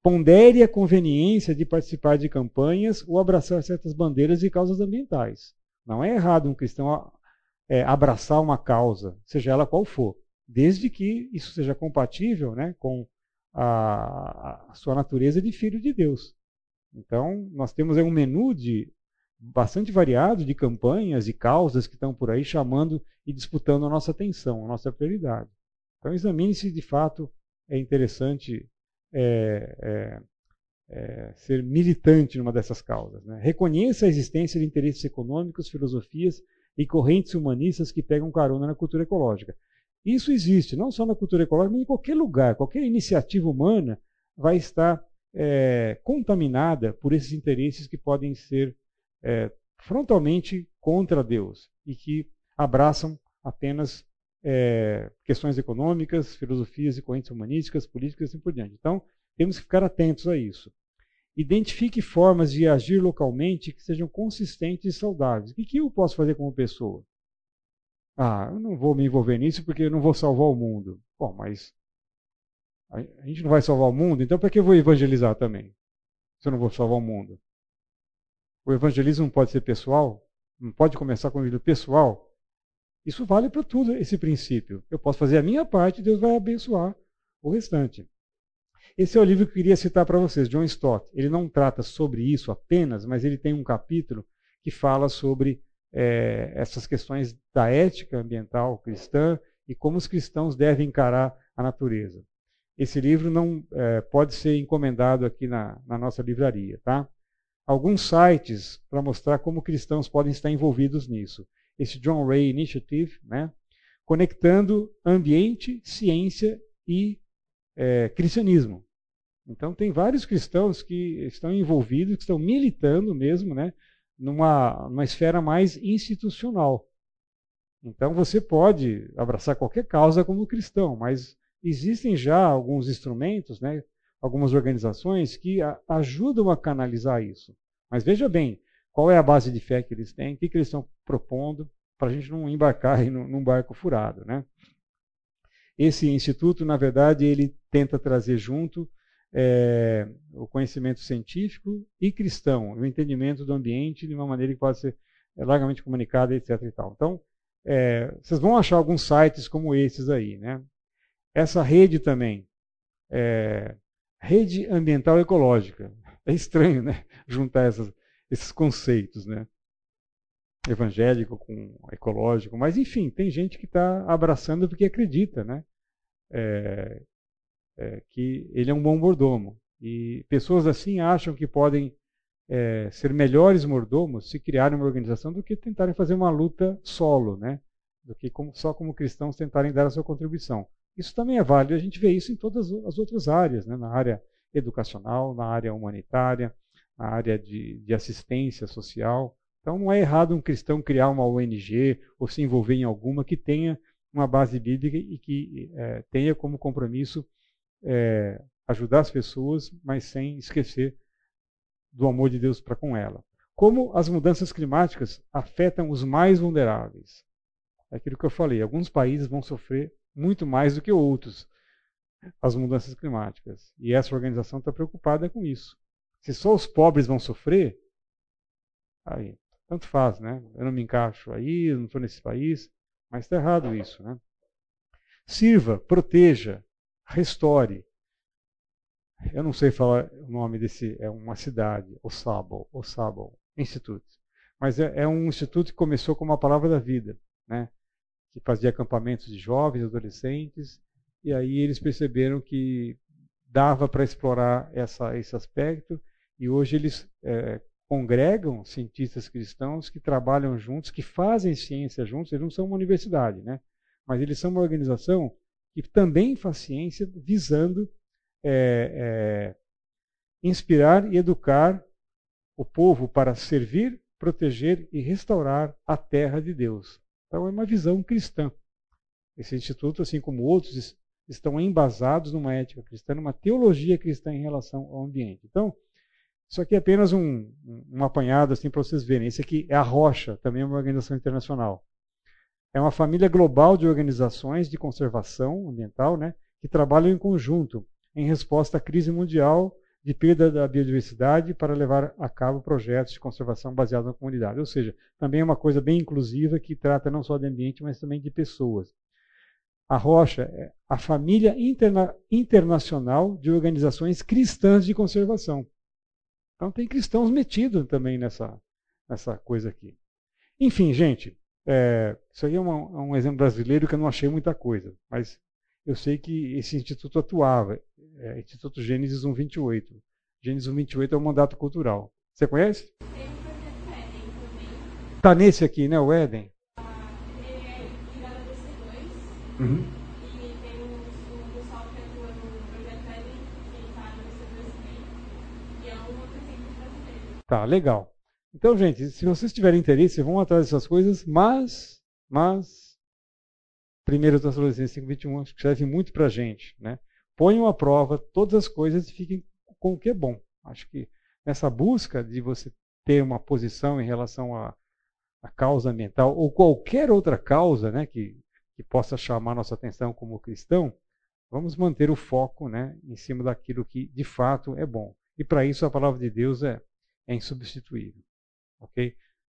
Pondere a conveniência de participar de campanhas ou abraçar certas bandeiras e causas ambientais. Não é errado um cristão é, abraçar uma causa, seja ela qual for, desde que isso seja compatível né, com a, a sua natureza de filho de Deus. Então, nós temos um menu de bastante variado de campanhas e causas que estão por aí chamando e disputando a nossa atenção, a nossa prioridade. Então, examine se de fato é interessante é, é, é, ser militante numa dessas causas. Né? Reconheça a existência de interesses econômicos, filosofias e correntes humanistas que pegam carona na cultura ecológica. Isso existe, não só na cultura ecológica, mas em qualquer lugar. Qualquer iniciativa humana vai estar é, contaminada por esses interesses que podem ser é, frontalmente contra Deus e que abraçam apenas é, questões econômicas, filosofias e correntes humanísticas, políticas e assim por diante. Então, temos que ficar atentos a isso. Identifique formas de agir localmente que sejam consistentes e saudáveis. O que eu posso fazer como pessoa? Ah, eu não vou me envolver nisso porque eu não vou salvar o mundo. Bom, mas a gente não vai salvar o mundo, então para que eu vou evangelizar também? Se eu não vou salvar o mundo. O evangelismo não pode ser pessoal? Não pode começar com o vídeo pessoal? Isso vale para tudo, esse princípio. Eu posso fazer a minha parte e Deus vai abençoar o restante. Esse é o livro que eu queria citar para vocês, John Stott. Ele não trata sobre isso apenas, mas ele tem um capítulo que fala sobre é, essas questões da ética ambiental cristã e como os cristãos devem encarar a natureza. Esse livro não é, pode ser encomendado aqui na, na nossa livraria, tá? Alguns sites para mostrar como cristãos podem estar envolvidos nisso esse John Ray Initiative, né? conectando ambiente, ciência e é, cristianismo. Então tem vários cristãos que estão envolvidos, que estão militando mesmo, né, numa, numa esfera mais institucional. Então você pode abraçar qualquer causa como cristão, mas existem já alguns instrumentos, né, algumas organizações que a, ajudam a canalizar isso. Mas veja bem, qual é a base de fé que eles têm, o que, que eles estão propondo, para a gente não embarcar num barco furado. Né? Esse instituto, na verdade, ele tenta trazer junto é, o conhecimento científico e cristão, o entendimento do ambiente de uma maneira que pode ser é, largamente comunicada, etc. E tal. Então, é, vocês vão achar alguns sites como esses aí. Né? Essa rede também, é, rede ambiental ecológica. É estranho, né? Juntar essas, esses conceitos, né? Evangélico com ecológico, mas enfim, tem gente que está abraçando porque acredita, né? É, é, que ele é um bom mordomo. E pessoas assim acham que podem é, ser melhores mordomos se criarem uma organização do que tentarem fazer uma luta solo, né? Do que como, só como cristãos tentarem dar a sua contribuição. Isso também é válido, a gente vê isso em todas as outras áreas, né? na área educacional, na área humanitária, na área de, de assistência social. Então não é errado um cristão criar uma ONG ou se envolver em alguma que tenha uma base bíblica e que é, tenha como compromisso é, ajudar as pessoas, mas sem esquecer do amor de Deus para com ela. Como as mudanças climáticas afetam os mais vulneráveis? É aquilo que eu falei, alguns países vão sofrer muito mais do que outros as mudanças climáticas. E essa organização está preocupada com isso. Se só os pobres vão sofrer, aí, tanto faz, né? Eu não me encaixo aí, eu não estou nesse país, mas está errado isso, né? Sirva, proteja, restore. Eu não sei falar o nome desse, é uma cidade, Osabo, Osabo Institute. Mas é, é um instituto que começou com uma palavra da vida, né? Que fazia acampamentos de jovens, adolescentes, e aí eles perceberam que dava para explorar essa, esse aspecto, e hoje eles é, congregam cientistas cristãos que trabalham juntos, que fazem ciência juntos, eles não são uma universidade, né? mas eles são uma organização que também faz ciência visando é, é, inspirar e educar o povo para servir, proteger e restaurar a terra de Deus. Então é uma visão cristã. Esse instituto, assim como outros, estão embasados numa ética cristã, numa teologia cristã em relação ao ambiente. Então, isso aqui é apenas um, um apanhado assim para vocês verem. Esse aqui é a Rocha, também é uma organização internacional. É uma família global de organizações de conservação ambiental, né, que trabalham em conjunto em resposta à crise mundial de perda da biodiversidade para levar a cabo projetos de conservação baseados na comunidade. Ou seja, também é uma coisa bem inclusiva que trata não só de ambiente, mas também de pessoas. A Rocha é a família interna internacional de organizações cristãs de conservação. Então tem cristãos metidos também nessa, nessa coisa aqui. Enfim, gente, é, isso aí é, uma, é um exemplo brasileiro que eu não achei muita coisa, mas eu sei que esse instituto atuava, é, Instituto Gênesis 128. Gênesis 128 é um mandato cultural. Você conhece? Está nesse aqui, né, o Éden? Uhum. E tem o, o pessoal que atua no projeto Eden, que está no C2 também. E é um outro exemplo brasileiro. Tá, legal. Então, gente, se vocês tiverem interesse, vão atrás dessas coisas, mas, mas, 1 Tessalonicenses 5,21 serve muito para gente. Né? Ponham à prova todas as coisas e fiquem com o que é bom. Acho que nessa busca de você ter uma posição em relação à, à causa ambiental ou qualquer outra causa né, que que possa chamar nossa atenção como cristão, vamos manter o foco né, em cima daquilo que de fato é bom. E para isso a palavra de Deus é, é insubstituível. Ok?